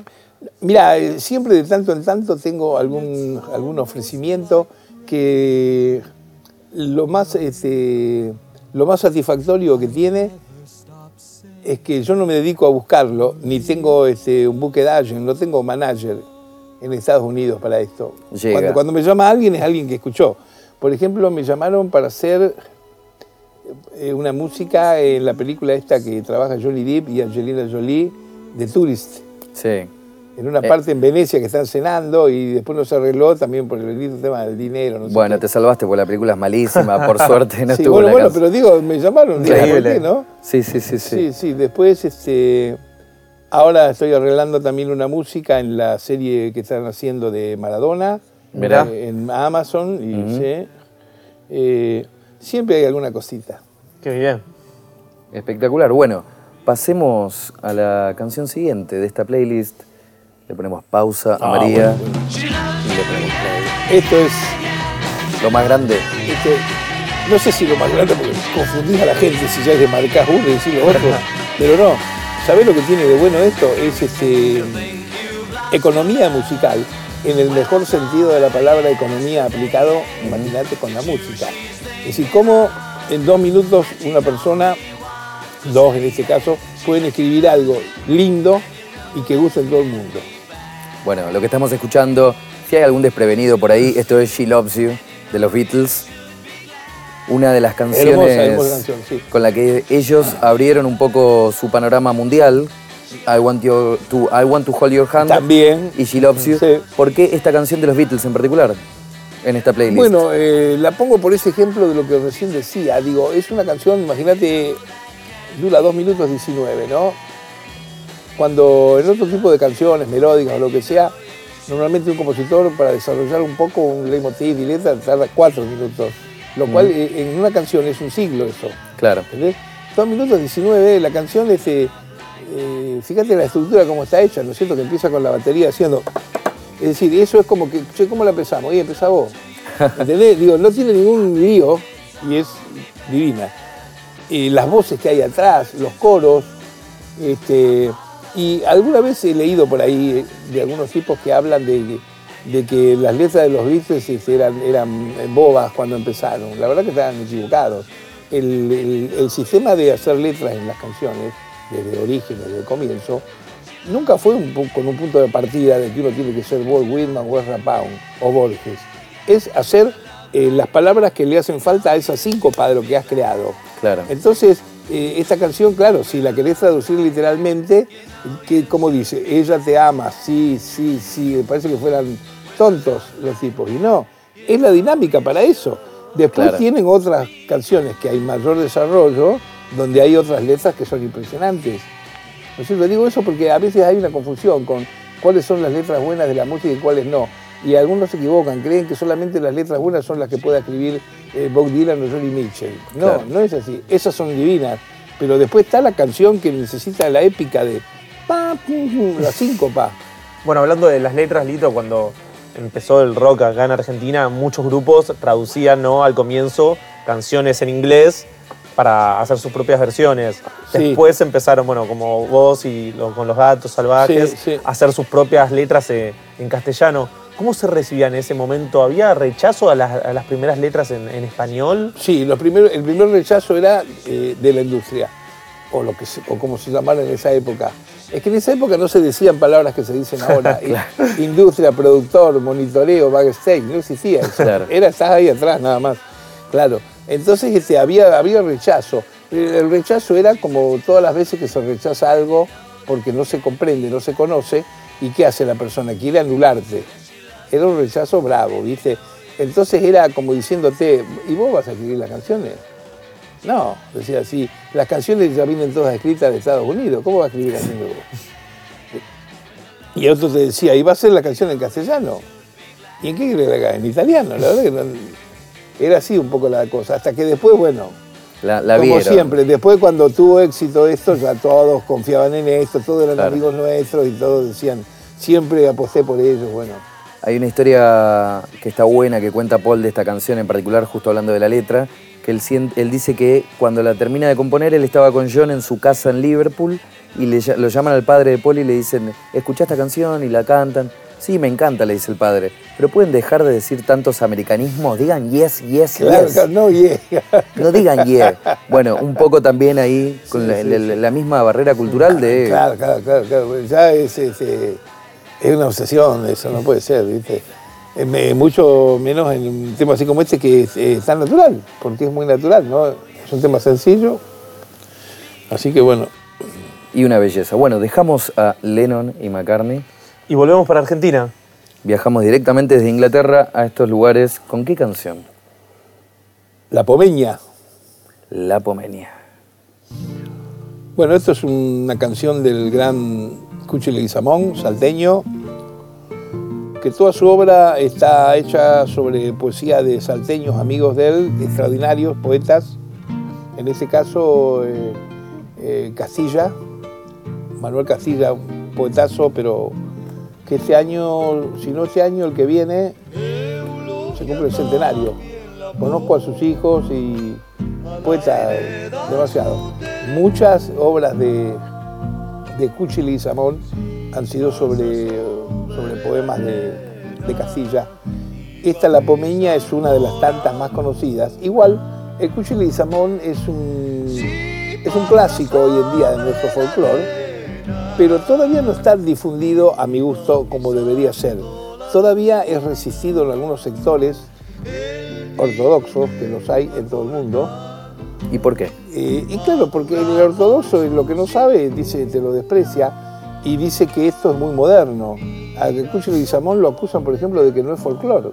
Mira, eh, siempre de tanto en tanto tengo algún, algún ofrecimiento que lo más, este, lo más satisfactorio que tiene es que yo no me dedico a buscarlo, ni tengo este, un buque agent, no tengo manager en Estados Unidos para esto. Cuando, cuando me llama alguien es alguien que escuchó. Por ejemplo, me llamaron para hacer eh, una música en la película esta que trabaja Johnny Depp y Angelina Jolie, The Tourist Sí. En una Eh. parte en Venecia que están cenando y después no se arregló también por el tema del dinero. No sé Bueno, qué. te salvaste porque la película es malísima, por [LAUGHS] suerte no sí, estuvo bueno, en la bueno, pero digo, me llamaron, digo, ¿por Increíble. qué, no? Sí, sí, sí, Sí, sí. sí, después este, ahora estoy arreglando también una música en la serie que están haciendo de Maradona, Mirá. eh, en Amazon, y sí, eh, siempre hay alguna cosita. Qué bien. Espectacular. Bueno, pasemos a la canción siguiente de esta playlist. Le ponemos pausa a Ah, María bueno, bueno. y le ponemos play. Esto es Lo más grande. Este, no sé si lo más grande porque confundís a la gente si ya es de marcar uno y decir lo otro, [LAUGHS] pero no. ¿Sabés lo que tiene de bueno esto? Es este, economía musical, en el mejor sentido de la palabra economía aplicado, imagínate, con la música. Es decir, cómo en dos minutos una persona, dos en este caso, pueden escribir algo lindo y que guste en todo el mundo. Bueno, lo que estamos escuchando, si hay algún desprevenido por ahí, esto es She Loves You de los Beatles. Una de las canciones Hermosa, hermosa canción, sí. con la que ellos abrieron un poco su panorama mundial. I want, you to, I want to hold your hand. También. Y She Loves You. Sí. ¿Por qué esta canción de los Beatles en particular? En esta playlist. Bueno, eh, la pongo por ese ejemplo de lo que recién decía. Digo, es una canción, imagínate, dura 2 minutos 19, ¿no? Cuando en otro tipo de canciones, melódicas o lo que sea, normalmente un compositor para desarrollar un poco un leitmotiv y letra tarda 4 minutos. Lo cual eh, en una canción es un siglo eso. Claro. ¿Entendés? 2 minutos 19, la canción, este, eh, fíjate la estructura cómo está hecha, ¿no es cierto? Que empieza con la batería haciendo. Es decir, eso es como que, che, ¿cómo la empezamos? Y empezá vos. [LAUGHS] ¿Entendés? Digo, no tiene ningún lío y es divina. Y las voces que hay atrás, los coros, este, y alguna vez he leído por ahí eh, de algunos tipos que hablan de, de que las letras de los Beatles este, eran, eran bobas cuando empezaron. La verdad que estaban equivocados. El, el- el sistema de hacer letras en las canciones, desde origen, desde el comienzo, nunca fue un con un punto de partida de que uno tiene que ser Walt Whitman o Ezra Pound o Borges. Es hacer eh, las palabras que le hacen falta a esas cinco de lo que has creado. Claro. Entonces, eh, esta canción, claro, si la querés traducir literalmente, que como dice, ella te ama, sí, sí, sí, me parece que fueran tontos los tipos. Y no, es la dinámica para eso. Después Claro. tienen otras canciones que hay mayor desarrollo, donde hay otras letras que son impresionantes. ¿No es cierto? Digo eso porque a veces hay una confusión con cuáles son las letras buenas de la música y cuáles no. Y algunos se equivocan, creen que solamente las letras buenas son las que puede escribir eh, Bob Dylan o Johnny Mitchell. No, Claro. no es así. Esas son divinas. Pero después está la canción que necesita la épica de pa, la síncopa. Bueno, hablando de las letras, Lito, cuando empezó el rock acá en Argentina, muchos grupos traducían ¿no? al comienzo canciones en inglés para hacer sus propias versiones. Sí. Después empezaron, bueno, como vos y lo- con los gatos salvajes, Sí, sí. a hacer sus propias letras eh, en castellano. ¿Cómo se recibía en ese momento? ¿Había rechazo a las, a las primeras letras en, en español? Sí, los primeros- el primer rechazo era eh, de la industria, o, lo que o como se llamara en esa época. Es que en esa época no se decían palabras que se dicen [LAUGHS] ahora. Industria, productor, monitoreo, backstage, no existía eso. Claro. Era, estás ahí atrás nada más. Claro. Entonces este, había, había rechazo. El rechazo era como todas las veces que se rechaza algo porque no se comprende, no se conoce, y ¿qué hace la persona? Quiere anularte. Era un rechazo bravo, ¿viste? Entonces era como diciéndote, ¿y vos vas a escribir las canciones? No, decía así, las canciones ya vienen todas escritas de Estados Unidos, ¿cómo vas a escribir canciones vos? Y otro te decía, ¿y va a ser la canción en castellano? ¿Y en qué que haga? En italiano, la verdad que no- era así un poco la cosa, hasta que después, bueno, La, la como vieron. siempre, después cuando tuvo éxito esto, ya todos confiaban en esto, todos eran Claro. amigos nuestros y todos decían, siempre aposté por ellos, bueno. Hay una historia que está buena que cuenta Paul de esta canción en particular, justo hablando de la letra, que él, dice que cuando la termina de componer, él estaba con John en su casa en Liverpool y le lo llaman al padre de Paul y le dicen, escuchá esta canción y la cantan. Sí, me encanta, le dice el padre, pero pueden dejar de decir tantos americanismos, digan yes, yes, Claro, yes. no, yeah. [LAUGHS] No digan yeah. Bueno, un poco también ahí con la, la- la misma barrera cultural de... Claro, claro, claro, claro. Ya es, es, eh, es una obsesión, eso no puede ser, ¿viste? Eh, mucho menos en un tema así como este que es tan natural, porque es muy natural, ¿no? Es un tema sencillo. Así que bueno, Y una belleza. Bueno, dejamos a Lennon y McCartney. Y volvemos para Argentina. Viajamos directamente desde Inglaterra a estos lugares. ¿Con qué canción? La Pomeña. La Pomenia. Bueno, esto es una canción del gran Cuchi Leguizamón, salteño, que toda su obra está hecha sobre poesía de salteños, amigos de él, extraordinarios poetas. En este caso, eh, eh, Castilla, Manuel Castilla, un poetazo, pero que este año, si no este año, el que viene, se cumple el centenario. Conozco a sus hijos y poeta demasiado. Muchas obras de, de Cuchi Leguizamón han sido sobre, sobre poemas de, de Castilla. Esta, La Pomeña, es una de las tantas más conocidas. Igual, el Cuchi Leguizamón es un, es un clásico hoy en día de nuestro folclore, pero todavía no está difundido a mi gusto como debería ser. Todavía es resistido en algunos sectores ortodoxos, que los hay en todo el mundo, ¿Y por qué? eh, y claro, porque el ortodoxo lo que no sabe, dice, te lo desprecia y dice que esto es muy moderno. A Cucho Leguizamón lo acusan, por ejemplo, de que no es folclore.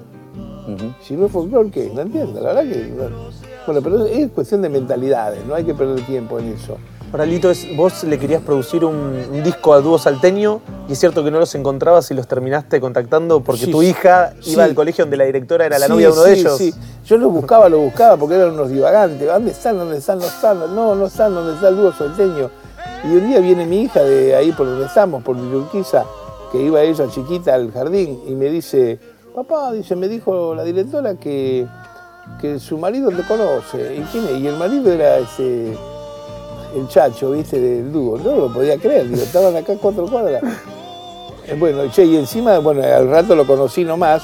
Si no es folclore, ¿qué? No entiendo, la verdad que... no. Bueno, pero es cuestión de mentalidades, no hay que perder tiempo en eso. Ahora, Lito, es- vos le querías producir un, un disco a dúo salteño y es cierto que no los encontrabas y los terminaste contactando porque Sí, tu hija sí. iba al colegio donde la directora era la Sí, novia de uno de sí, ellos. sí. Yo lo buscaba, lo buscaba porque eran unos divagantes. ¿Dónde están? ¿Dónde están? No están. No, no están. ¿Dónde está el dúo salteño? Y un día viene mi hija de ahí por donde estamos, por Villurquiza, que iba ella chiquita al jardín y me dice, papá, dice, me dijo la directora que, que su marido te conoce. ¿Y quién es? Y el marido era ese, el chacho, viste, del dúo. No lo podía creer, digo, estaban acá cuatro cuadras. Eh, Bueno, che, y encima, bueno, al rato lo conocí nomás,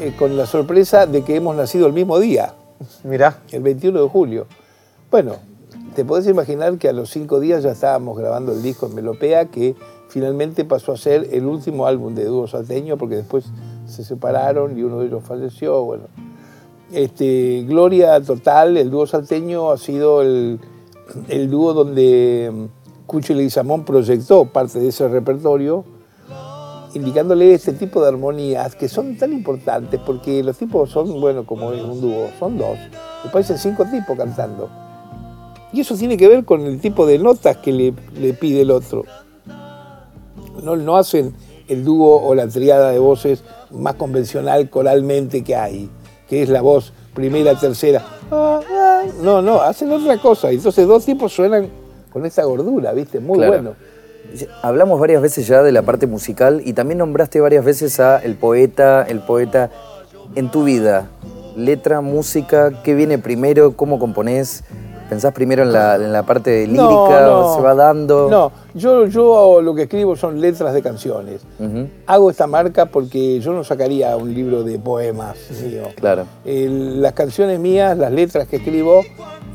eh, con la sorpresa de que hemos nacido el mismo día, Mirá, el 21 de julio. Bueno, te podés imaginar que a los cinco días ya estábamos grabando el disco en Melopea, que finalmente pasó a ser el último álbum de Dúo Salteño, porque después se separaron y uno de ellos falleció. Bueno, este, Gloria Total, el dúo salteño, ha sido el, el dúo donde mm, Cucho Leguizamón proyectó parte de ese repertorio indicándole este tipo de armonías que son tan importantes porque los tipos son, bueno, como es un dúo, son dos. Después hay cinco tipos cantando. Y eso tiene que ver con el tipo de notas que le, pide el otro. No, no hacen el dúo o la triada de voces más convencional coralmente que hay, que es la voz primera, tercera. Ah, ah. No, no, hacen otra cosa. Entonces dos tipos suenan con esa gordura, ¿viste? Muy Claro. bueno. Hablamos varias veces ya de la parte musical y también nombraste varias veces a el poeta, el poeta. En tu vida, letra, música, ¿qué viene primero? ¿Cómo componés? ¿Pensás primero en la, en la parte lírica? No, no. ¿Se va dando? No, yo, yo lo que escribo son letras de canciones. Hago esta marca porque yo no sacaría un libro de poemas mío. Claro. Las canciones mías, las letras que escribo,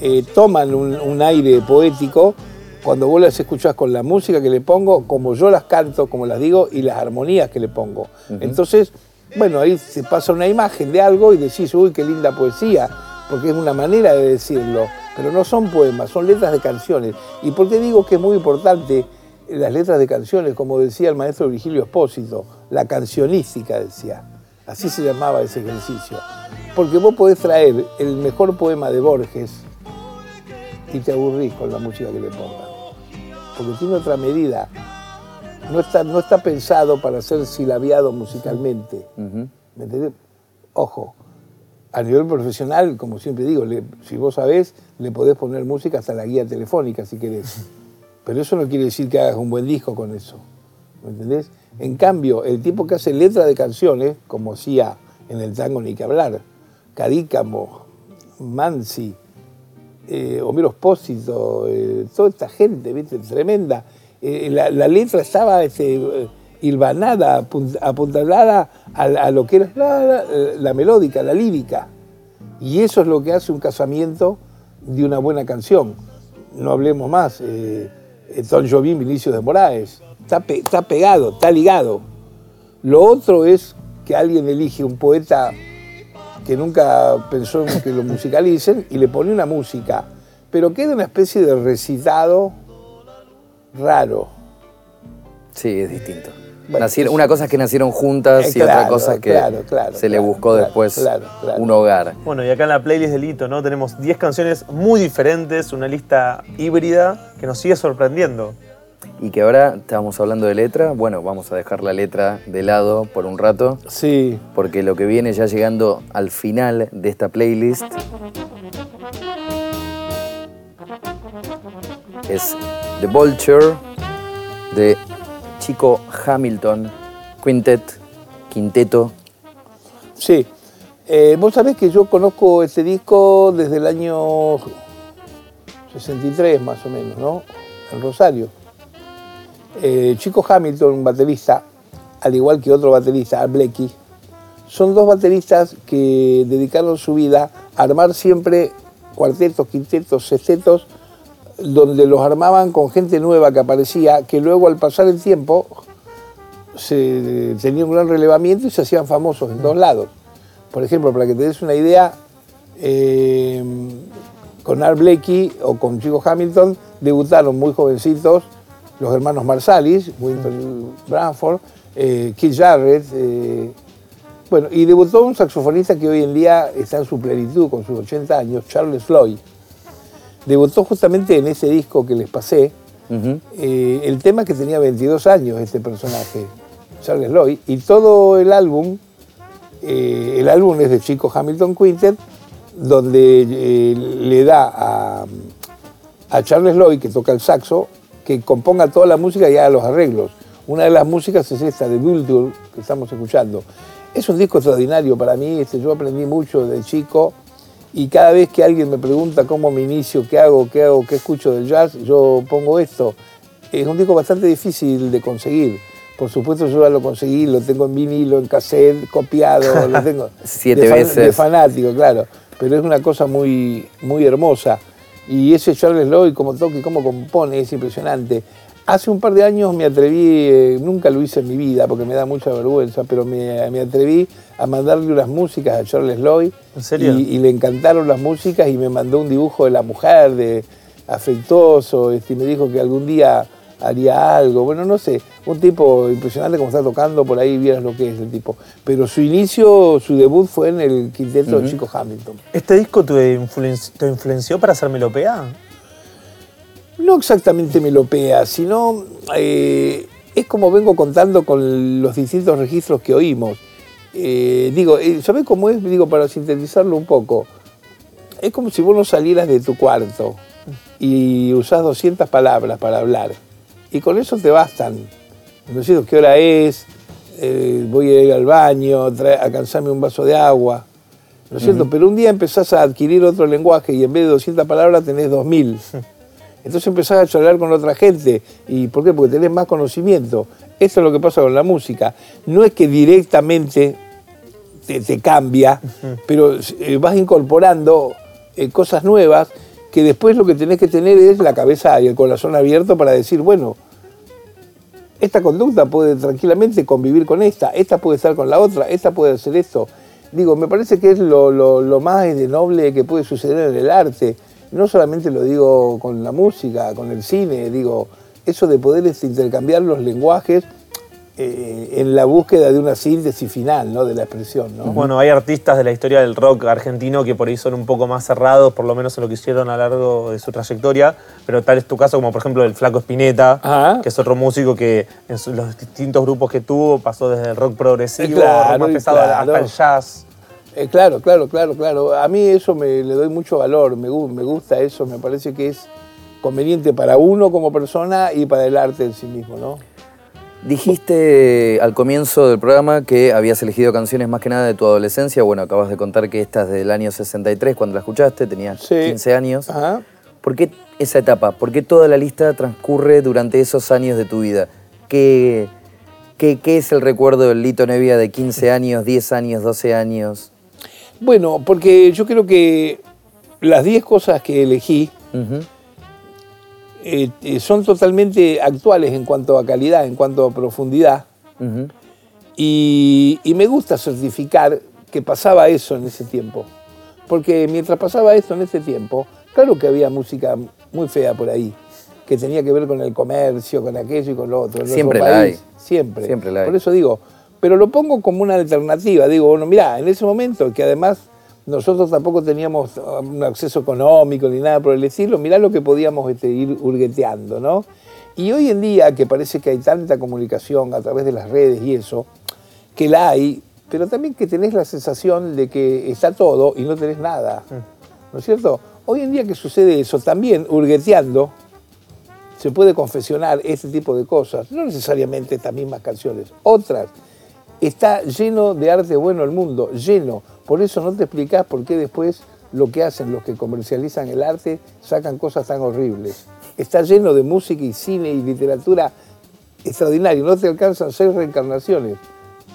eh, toman un, un aire poético cuando vos las escuchás con la música que le pongo, como yo las canto, como las digo, y las armonías que le pongo. Entonces, bueno, ahí se pasa una imagen de algo y decís, uy, qué linda poesía, porque es una manera de decirlo. Pero no son poemas, son letras de canciones. ¿Y por qué digo que es muy importante las letras de canciones? Como decía el maestro Virgilio Espósito, la cancionística decía. Así se llamaba ese ejercicio. Porque vos podés traer el mejor poema de Borges y te aburrís con la música que le pongan. Porque tiene otra medida. No está, no está pensado para ser silabiado musicalmente. ¿Me entendés? Ojo, a nivel profesional, como siempre digo, le- si vos sabés, le podés poner música hasta la guía telefónica si querés. [LAUGHS] Pero eso no quiere decir que hagas un buen disco con eso. ¿Me entendés? En cambio, el tipo que hace letra de canciones, como hacía en el tango ni que hablar, Cadícamo, Mansi, eh, Homero Espósito, eh, toda esta gente, ¿viste? Tremenda. Eh, la, la letra estaba este, eh, hilvanada, apun- apuntalada a, a lo que era la, melódica, la lírica. Y eso es lo que hace un casamiento de una buena canción. No hablemos más. Eh, eh, Don Jovín, Vinicius de Moraes. Está, está pegado, está ligado. Lo otro es que alguien elige un poeta que nunca pensó en que lo musicalicen y le pone una música, pero queda una especie de recitado raro. Sí, es distinto. Bueno, Nacieron- es- una cosa es que nacieron juntas Eh, y otra cosa es que claro, claro, se le buscó claro, después claro, claro. un hogar. Bueno, y acá en la playlist del hito, ¿no? Tenemos 10 canciones muy diferentes, una lista híbrida que nos sigue sorprendiendo. Y que ahora estábamos hablando de letra, bueno, vamos a dejar la letra de lado por un rato, Sí, porque lo que viene ya llegando al final de esta playlist es The Vulture de Chico Hamilton Quintet, Quinteto. sí. Eh, Vos sabés que yo conozco este disco desde el año 63 más o menos, ¿no? En Rosario. Eh, Chico Hamilton, baterista, al igual que otro baterista, Al Blecky, son dos bateristas que dedicaron su vida a armar siempre cuartetos, quintetos, sextetos, donde los armaban con gente nueva que aparecía, que luego al pasar el tiempo se tenía un gran relevamiento y se hacían famosos en todos lados. Por ejemplo, para que te des una idea, eh, con Art Blakey o con Chico Hamilton debutaron muy jovencitos los hermanos Marsalis, Winton Branford, eh, Keith Jarrett, eh, bueno, y debutó un saxofonista que hoy en día está en su plenitud con sus 80 años, Charles Floyd. Debutó justamente en ese disco que les pasé, eh, el tema que tenía 22 años este personaje, Charles Lloyd, y todo el álbum, eh, el álbum es de Chico Hamilton Quintet, donde eh, le da a, a Charles Lloyd, que toca el saxo, que componga toda la música y haga los arreglos. Una de las músicas es esta de Vulture que estamos escuchando. Es un disco extraordinario para mí, este, yo aprendí mucho de chico y cada vez que alguien me pregunta cómo me inicio, qué hago, qué hago, qué escucho del jazz, yo pongo esto. Es un disco bastante difícil de conseguir. Por supuesto yo ya lo conseguí, lo tengo en vinilo, en cassette, copiado, lo [LAUGHS] tengo Siete de, fan- veces. de fanático, claro. Pero es una cosa muy, muy hermosa. Y ese Charles Lloyd, como toca y cómo compone, es impresionante. Hace un par de años me atreví, eh, nunca lo hice en mi vida porque me da mucha vergüenza, pero me, me atreví a mandarle unas músicas a Charles Lloyd. ¿En serio? Y, y le encantaron las músicas y me mandó un dibujo de la mujer, de afectuoso, este, y me dijo que algún día haría algo. Bueno, no sé, un tipo impresionante como está tocando, por ahí vieras lo que es el tipo. Pero su inicio, su debut fue en el quinteto de Chico Hamilton. ¿Este disco te influenció para hacer melopea? No exactamente melopea, sino eh, es como vengo contando con los distintos registros que oímos. Eh, digo, eh, ¿sabés cómo es? Digo, para sintetizarlo un poco. Es como si vos no salieras de tu cuarto y usás 200 palabras para hablar. Y con eso te bastan. ¿No cierto? ¿Qué hora es? Eh, voy a ir al baño, alcanzame un vaso de agua. ¿No es cierto? Pero un día empezás a adquirir otro lenguaje y en vez de 200 palabras tenés 2000. [LAUGHS] Entonces empezás a charlar con otra gente. ¿Y por qué? Porque tenés más conocimiento. Esto es lo que pasa con la música. No es que directamente te, te cambia, pero eh, vas incorporando eh, cosas nuevas que después lo que tenés que tener es la cabeza y el corazón abierto para decir, bueno, esta conducta puede tranquilamente convivir con esta, esta puede estar con la otra, esta puede hacer esto. Digo, me parece que es lo, lo- lo más de noble que puede suceder en el arte. No solamente lo digo con la música, con el cine, digo, eso de poder este, intercambiar los lenguajes eh, en la búsqueda de una síntesis final, ¿no? De la expresión, ¿no? Bueno, hay artistas de la historia del rock argentino que por ahí son un poco más cerrados, por lo menos en lo que hicieron a lo largo de su trayectoria, pero tal es tu caso como por ejemplo el Flaco Spinetta, Ajá. que es otro músico que en los distintos grupos que tuvo pasó desde el rock progresivo, Eh, claro, rock más pesado, claro. hasta el jazz. Eh, claro, claro, claro, claro. A mí eso me le doy mucho valor, me, gu- me gusta eso, me parece que es conveniente para uno como persona y para el arte en sí mismo, ¿no? Dijiste al comienzo del programa que habías elegido canciones más que nada de tu adolescencia. Bueno, acabas de contar que esta es del año 63, cuando la escuchaste, tenías Sí. 15 años. Ajá. ¿Por qué esa etapa? ¿Por qué toda la lista transcurre durante esos años de tu vida? ¿Qué, qué, qué es el recuerdo del Lito Nevia de 15 años, 10 años, 12 años? Bueno, porque yo creo que las 10 cosas que elegí eh, eh, son totalmente actuales en cuanto a calidad, en cuanto a profundidad. Y, y me gusta certificar que pasaba eso en ese tiempo. Porque mientras pasaba esto en ese tiempo, claro que había música muy fea por ahí, que tenía que ver con el comercio, con aquello y con lo otro. en Siempre la país, hay. Siempre. Siempre la hay. Por eso digo, pero lo pongo como una alternativa. Digo, bueno, mirá, en ese momento, que además nosotros tampoco teníamos uh, un acceso económico ni nada por el estilo, mirá lo que podíamos este, ir hurgueteando, ¿no? Y hoy en día, que parece que hay tanta comunicación a través de las redes y eso, que la hay, pero también que tenés la sensación de que está todo y no tenés nada. ¿No es cierto? Hoy en día que sucede eso, también hurgueteando, se puede confesionar este tipo de cosas, no necesariamente estas mismas canciones, otras. Está lleno de arte bueno el mundo, lleno. Por eso no te explicás por qué después lo que hacen los que comercializan el arte sacan cosas tan horribles. Está lleno de música y cine y literatura extraordinario. No te alcanzan seis reencarnaciones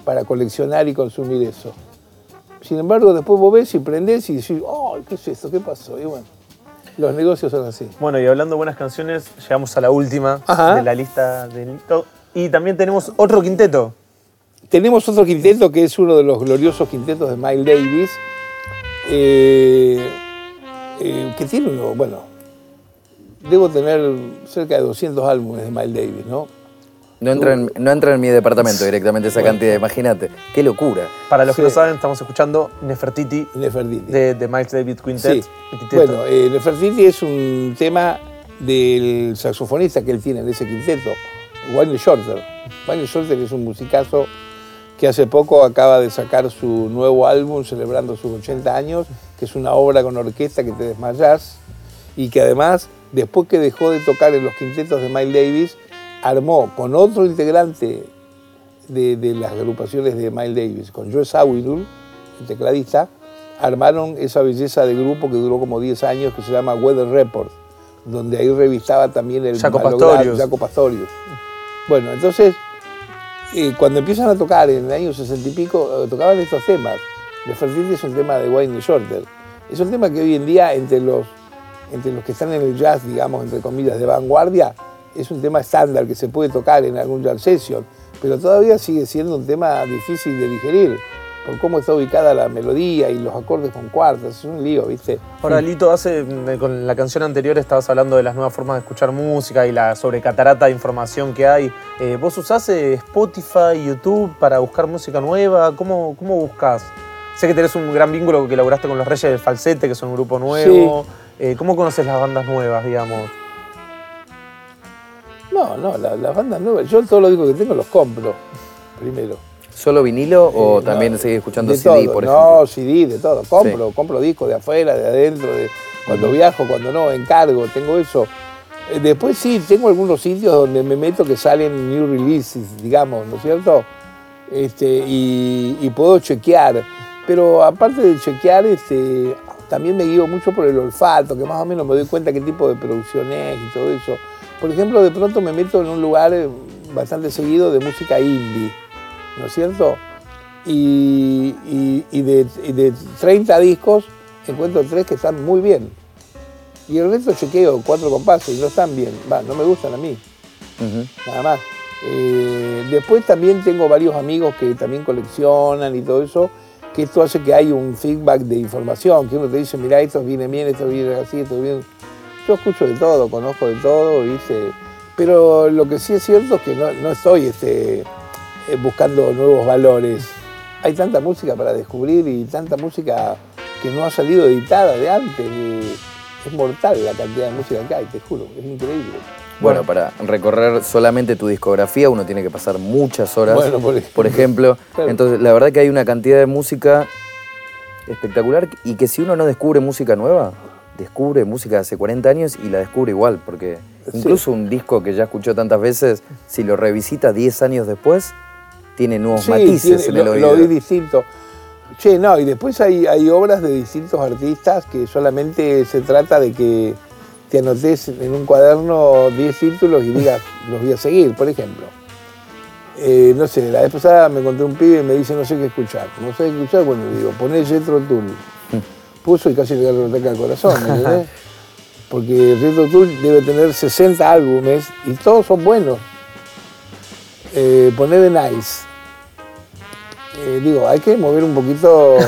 para coleccionar y consumir eso. Sin embargo, después vos ves y prendés y decís, oh, ¿qué es esto? ¿Qué pasó? Y bueno, los negocios son así. Bueno, y hablando de buenas canciones, llegamos a la última Ajá. de la lista de. Y también tenemos otro quinteto. Tenemos otro quinteto que es uno de los gloriosos quintetos de Miles Davis, eh, eh, que tiene uno, bueno, debo tener cerca de 200 álbumes de Miles Davis, ¿no? No entra, en, no entra en mi departamento directamente esa cantidad, imagínate. Qué locura. Para los que lo saben, estamos escuchando Nefertiti Nefertiti. de, de Miles David Quintet. Sí. Bueno, eh, Nefertiti es un tema del saxofonista que él tiene en ese quinteto, Wayne Shorter. Wayne Shorter es un musicazo que hace poco acaba de sacar su nuevo álbum celebrando sus 80 años, que es una obra con orquesta que te desmayás y que además, después que dejó de tocar en los quintetos de Miles Davis, armó con otro integrante de, de las agrupaciones de Miles Davis, con Joe Sawinul, el tecladista, armaron esa belleza de grupo que duró como 10 años, que se llama Weather Report, donde ahí revistaba también el Jaco Pastorius. Jaco Pastorius. Bueno, entonces, cuando empiezan a tocar en el año 60 y pico, eh, tocaban estos temas. Nefertiti es un tema de Wayne Shorter. Es un tema que hoy en día, entre los, entre los que están en el jazz, digamos, entre comillas, de vanguardia, es un tema estándar que se puede tocar en algún jazz session, pero todavía sigue siendo un tema difícil de digerir, por cómo está ubicada la melodía y los acordes con cuartas, es un lío, ¿viste? Ahora, Lito, hace, mm, con la canción anterior estabas hablando de las nuevas formas de escuchar música y la sobrecatarata de información que hay. Eh, ¿Vos usás eh, Spotify, YouTube para buscar música nueva? ¿Cómo, ¿Cómo buscas? Sé que tenés un gran vínculo que elaboraste con los Reyes del Falsete, que son un grupo nuevo. Eh, ¿Cómo conoces las bandas nuevas, digamos? No, no, la- las bandas nuevas, yo todos los discos que tengo los compro, primero. ¿Solo vinilo o también no, seguís escuchando CD, todo. por no, ejemplo? CD, de todo. Compro, compro discos de afuera, de adentro, de cuando viajo, cuando no, encargo, tengo eso. Eh, Después sí, tengo algunos sitios donde me meto que salen new releases, digamos, ¿no es cierto? Este, y, y puedo chequear. Pero aparte de chequear, este, también me guío mucho por el olfato, que más o menos me doy cuenta qué tipo de producción es y todo eso. Por ejemplo, de pronto me meto en un lugar eh, bastante seguido de música indie, ¿no es cierto? Y, y- y de, y de 30 discos encuentro tres que están muy bien. Y el resto chequeo cuatro compases y no están bien. Va, no me gustan a mí, nada más. Eh, después también tengo varios amigos que también coleccionan y todo eso, que esto hace que hay un feedback de información, que uno te dice, mira, esto viene bien, esto viene así, esto viene... Yo escucho de todo, conozco de todo, ¿viste? Pero lo que sí es cierto es que no, no estoy este, buscando nuevos valores. Hay tanta música para descubrir y tanta música que no ha salido editada de antes. es mortal la cantidad de música que hay, te juro, es increíble. Bueno, para recorrer solamente tu discografía uno tiene que pasar muchas horas, Bueno, por ejemplo. ejemplo. Claro. Entonces, la verdad que hay una cantidad de música espectacular y que si uno no descubre música nueva, descubre música de hace 40 años y la descubre igual, porque Sí. incluso un disco que ya escuchó tantas veces, si lo revisita 10 años después, tiene nuevos Sí, matices tiene- en el lo, oído. lo vi distinto. Che, no, y después hay, hay obras de distintos artistas que solamente se trata de que te anotes en un cuaderno 10 títulos y digas, [LAUGHS] los voy a seguir, por ejemplo. Eh, no sé, la vez pasada me encontré un pibe y me dice, no sé qué escuchar. No sé qué escuchar, bueno, le digo, poné Jetro Tull. [LAUGHS] Puso y casi le agarró el ataque al corazón. [LAUGHS] Porque Jetro Tull debe tener 60 álbumes y todos son buenos. Eh, poné The Nice. Eh, digo, hay que mover un poquito. [LAUGHS]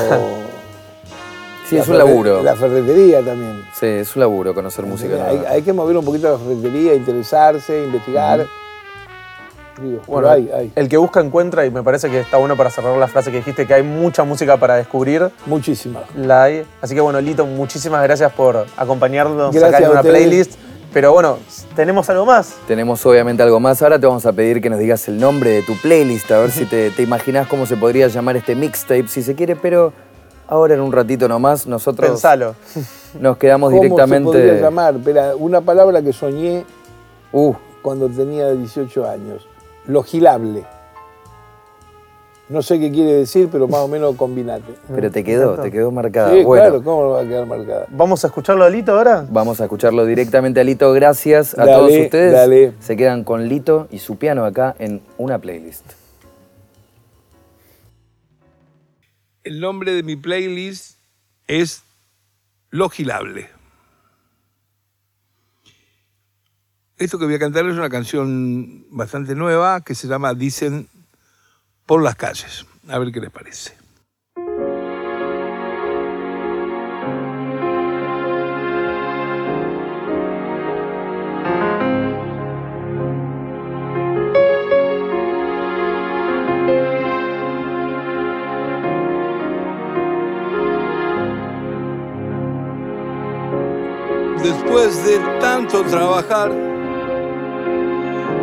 Sí, la es un laburo. La ferretería también. Sí, es un laburo conocer música hay, hay que mover un poquito la ferretería, interesarse, investigar. Digo, Bueno, hay, hay. el que busca encuentra y me parece que está bueno para cerrar la frase que dijiste que hay mucha música para descubrir. Muchísimas. La hay. Así que bueno, Lito, muchísimas gracias por acompañarnos Gracias acá en una playlist. Pero bueno, tenemos algo más. Tenemos obviamente algo más. Ahora te vamos a pedir que nos digas el nombre de tu playlist, a ver si te, te imaginas cómo se podría llamar este mixtape, si se quiere, pero ahora en un ratito nomás nosotros Pensalo. nos quedamos ¿Cómo directamente... se podría llamar? Espera, una palabra que soñé Uh, cuando tenía 18 años. Logilable. No sé qué quiere decir, pero más o menos combinate. pero te quedó, te quedó marcada. Sí, bueno, claro, ¿cómo no va a quedar marcada? ¿Vamos a escucharlo a Lito ahora? vamos a escucharlo directamente a Lito. Gracias a Dale, todos ustedes. dale. Se quedan con Lito y su piano acá en una playlist. El nombre de mi playlist es Logilable. Esto que voy a cantar es una canción bastante nueva que se llama Dicen por las calles. A ver qué les parece. Después de tanto trabajar,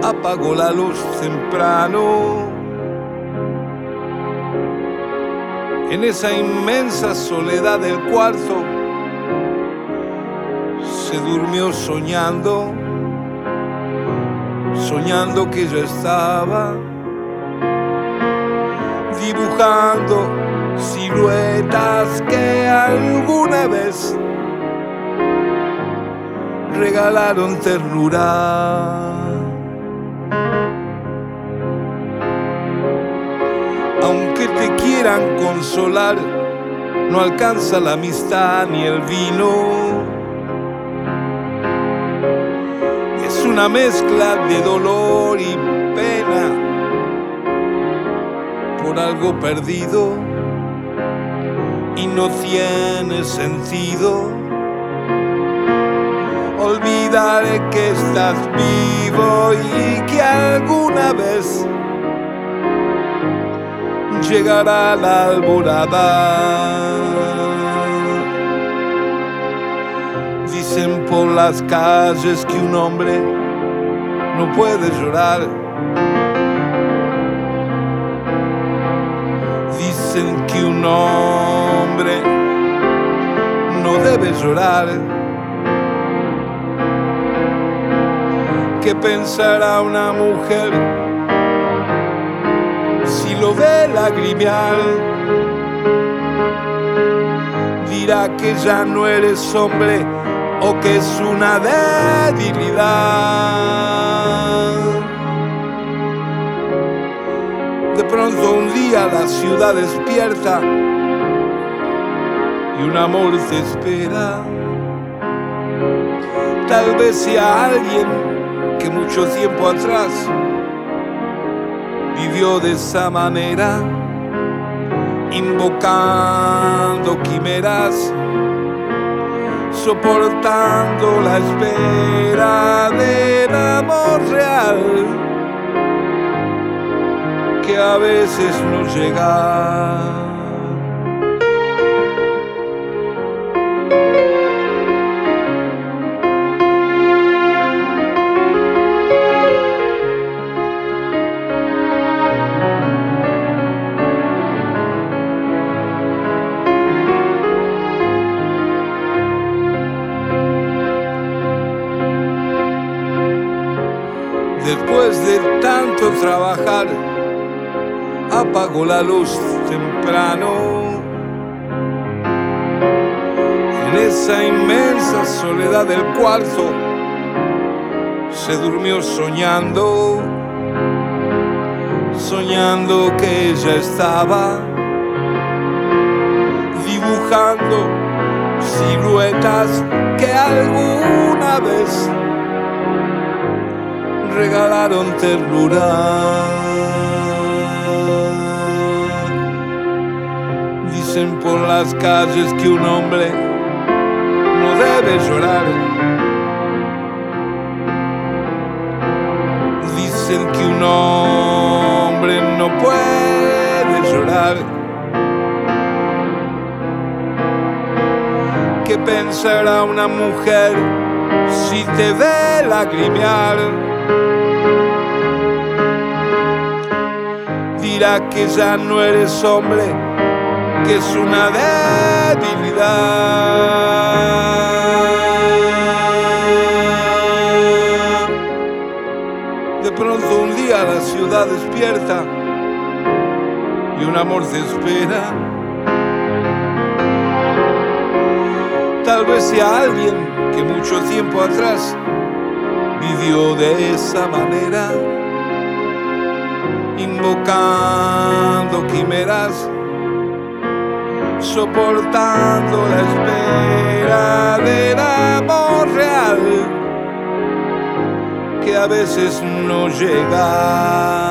apagó la luz temprano. En esa inmensa soledad del cuarto, se durmió soñando, soñando que yo estaba dibujando siluetas que alguna vez regalaron ternura. Aunque te quieran consolar, no alcanza la amistad ni el vino. Es una mezcla de dolor y pena por algo perdido y no tiene sentido. Olvidaré que estás vivo y que alguna vez llegará la alborada. Dicen por las calles que un hombre no puede llorar. Dicen que un hombre no debe llorar. ¿Qué pensará una mujer lo ve lagrimear? Dirá que ya no eres hombre o que es una debilidad. De pronto un día la ciudad despierta y un amor te espera. Tal vez sea alguien que mucho tiempo atrás de esa manera, invocando quimeras soportando la espera del amor real que a veces no llega. Luz temprano. En esa inmensa soledad del cuarto, se durmió soñando, soñando que ella estaba dibujando siluetas que alguna vez regalaron ternura. Por las calles que un hombre no debe llorar. Dicen que un hombre no puede llorar. ¿Qué pensará una mujer si te ve lagrimear? dirá que ya no eres hombre, que es una debilidad. De pronto un día la ciudad despierta y un amor te espera. Tal vez sea alguien que mucho tiempo atrás vivió de esa manera invocando quimeras, soportando la espera del amor real que a veces no llega.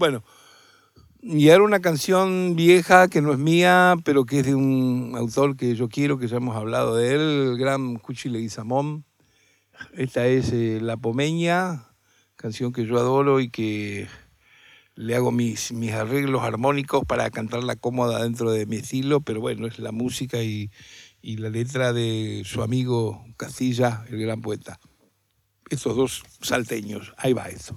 Bueno, y era una canción vieja que no es mía, pero que es de un autor que yo quiero, que ya hemos hablado de él, el gran Cuchi Leguizamón. Esta es eh, La Pomeña, canción que yo adoro y que le hago mis, mis arreglos armónicos para cantarla cómoda dentro de mi estilo, pero bueno, es la música y, y la letra de su amigo Castilla, el gran poeta. Estos dos salteños, ahí va eso.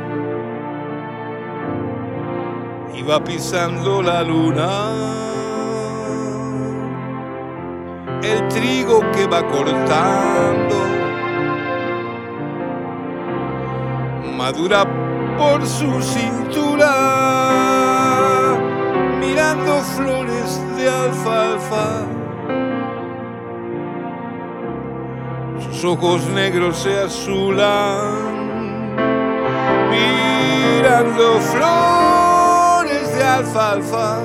va pisando la luna. El trigo que va cortando madura por su cintura, mirando flores de alfalfa. Sus ojos negros se azulan, mirando flores de alfalfa.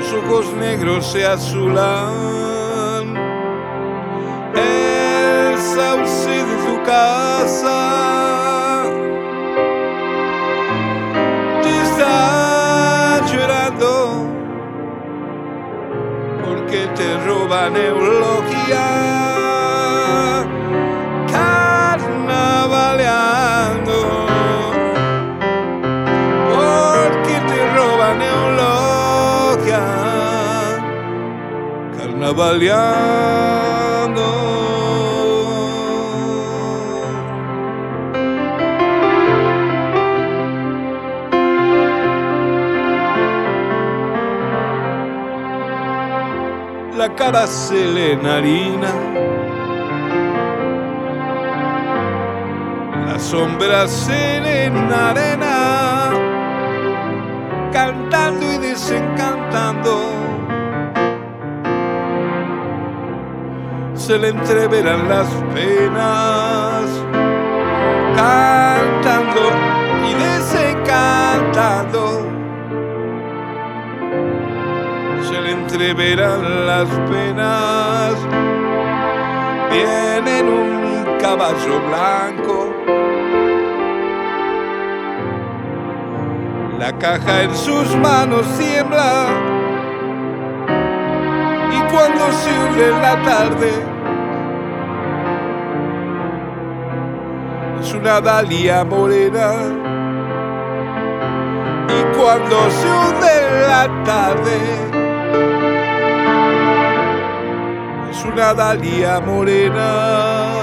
Sus ojos negros se azulan. El sauce de tu casa te está llorando porque te roban eulogia la cara se le enharina, la sombra se le cantando y desencantando. Se le entreverán las penas, cantando y desencantando se le entreverán las penas. Viene en un caballo blanco, la caja en sus manos tiembla. Y cuando se hunde la tarde, es una dalia morena. Y cuando se hunde la tarde, es una dalia morena.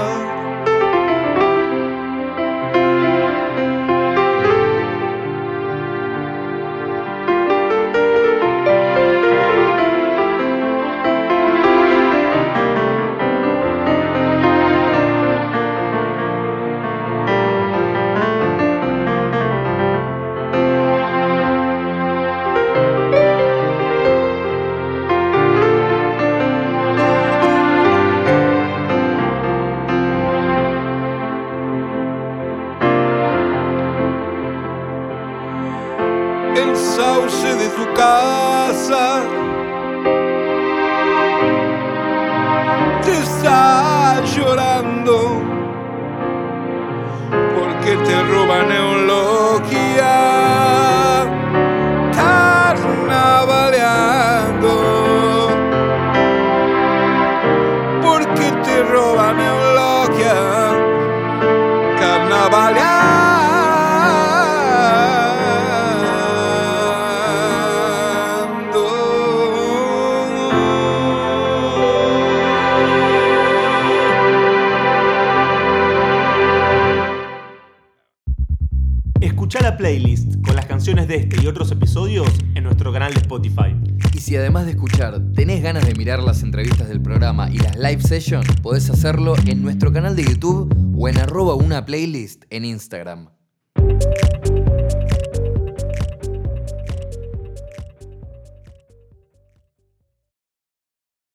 Instagram.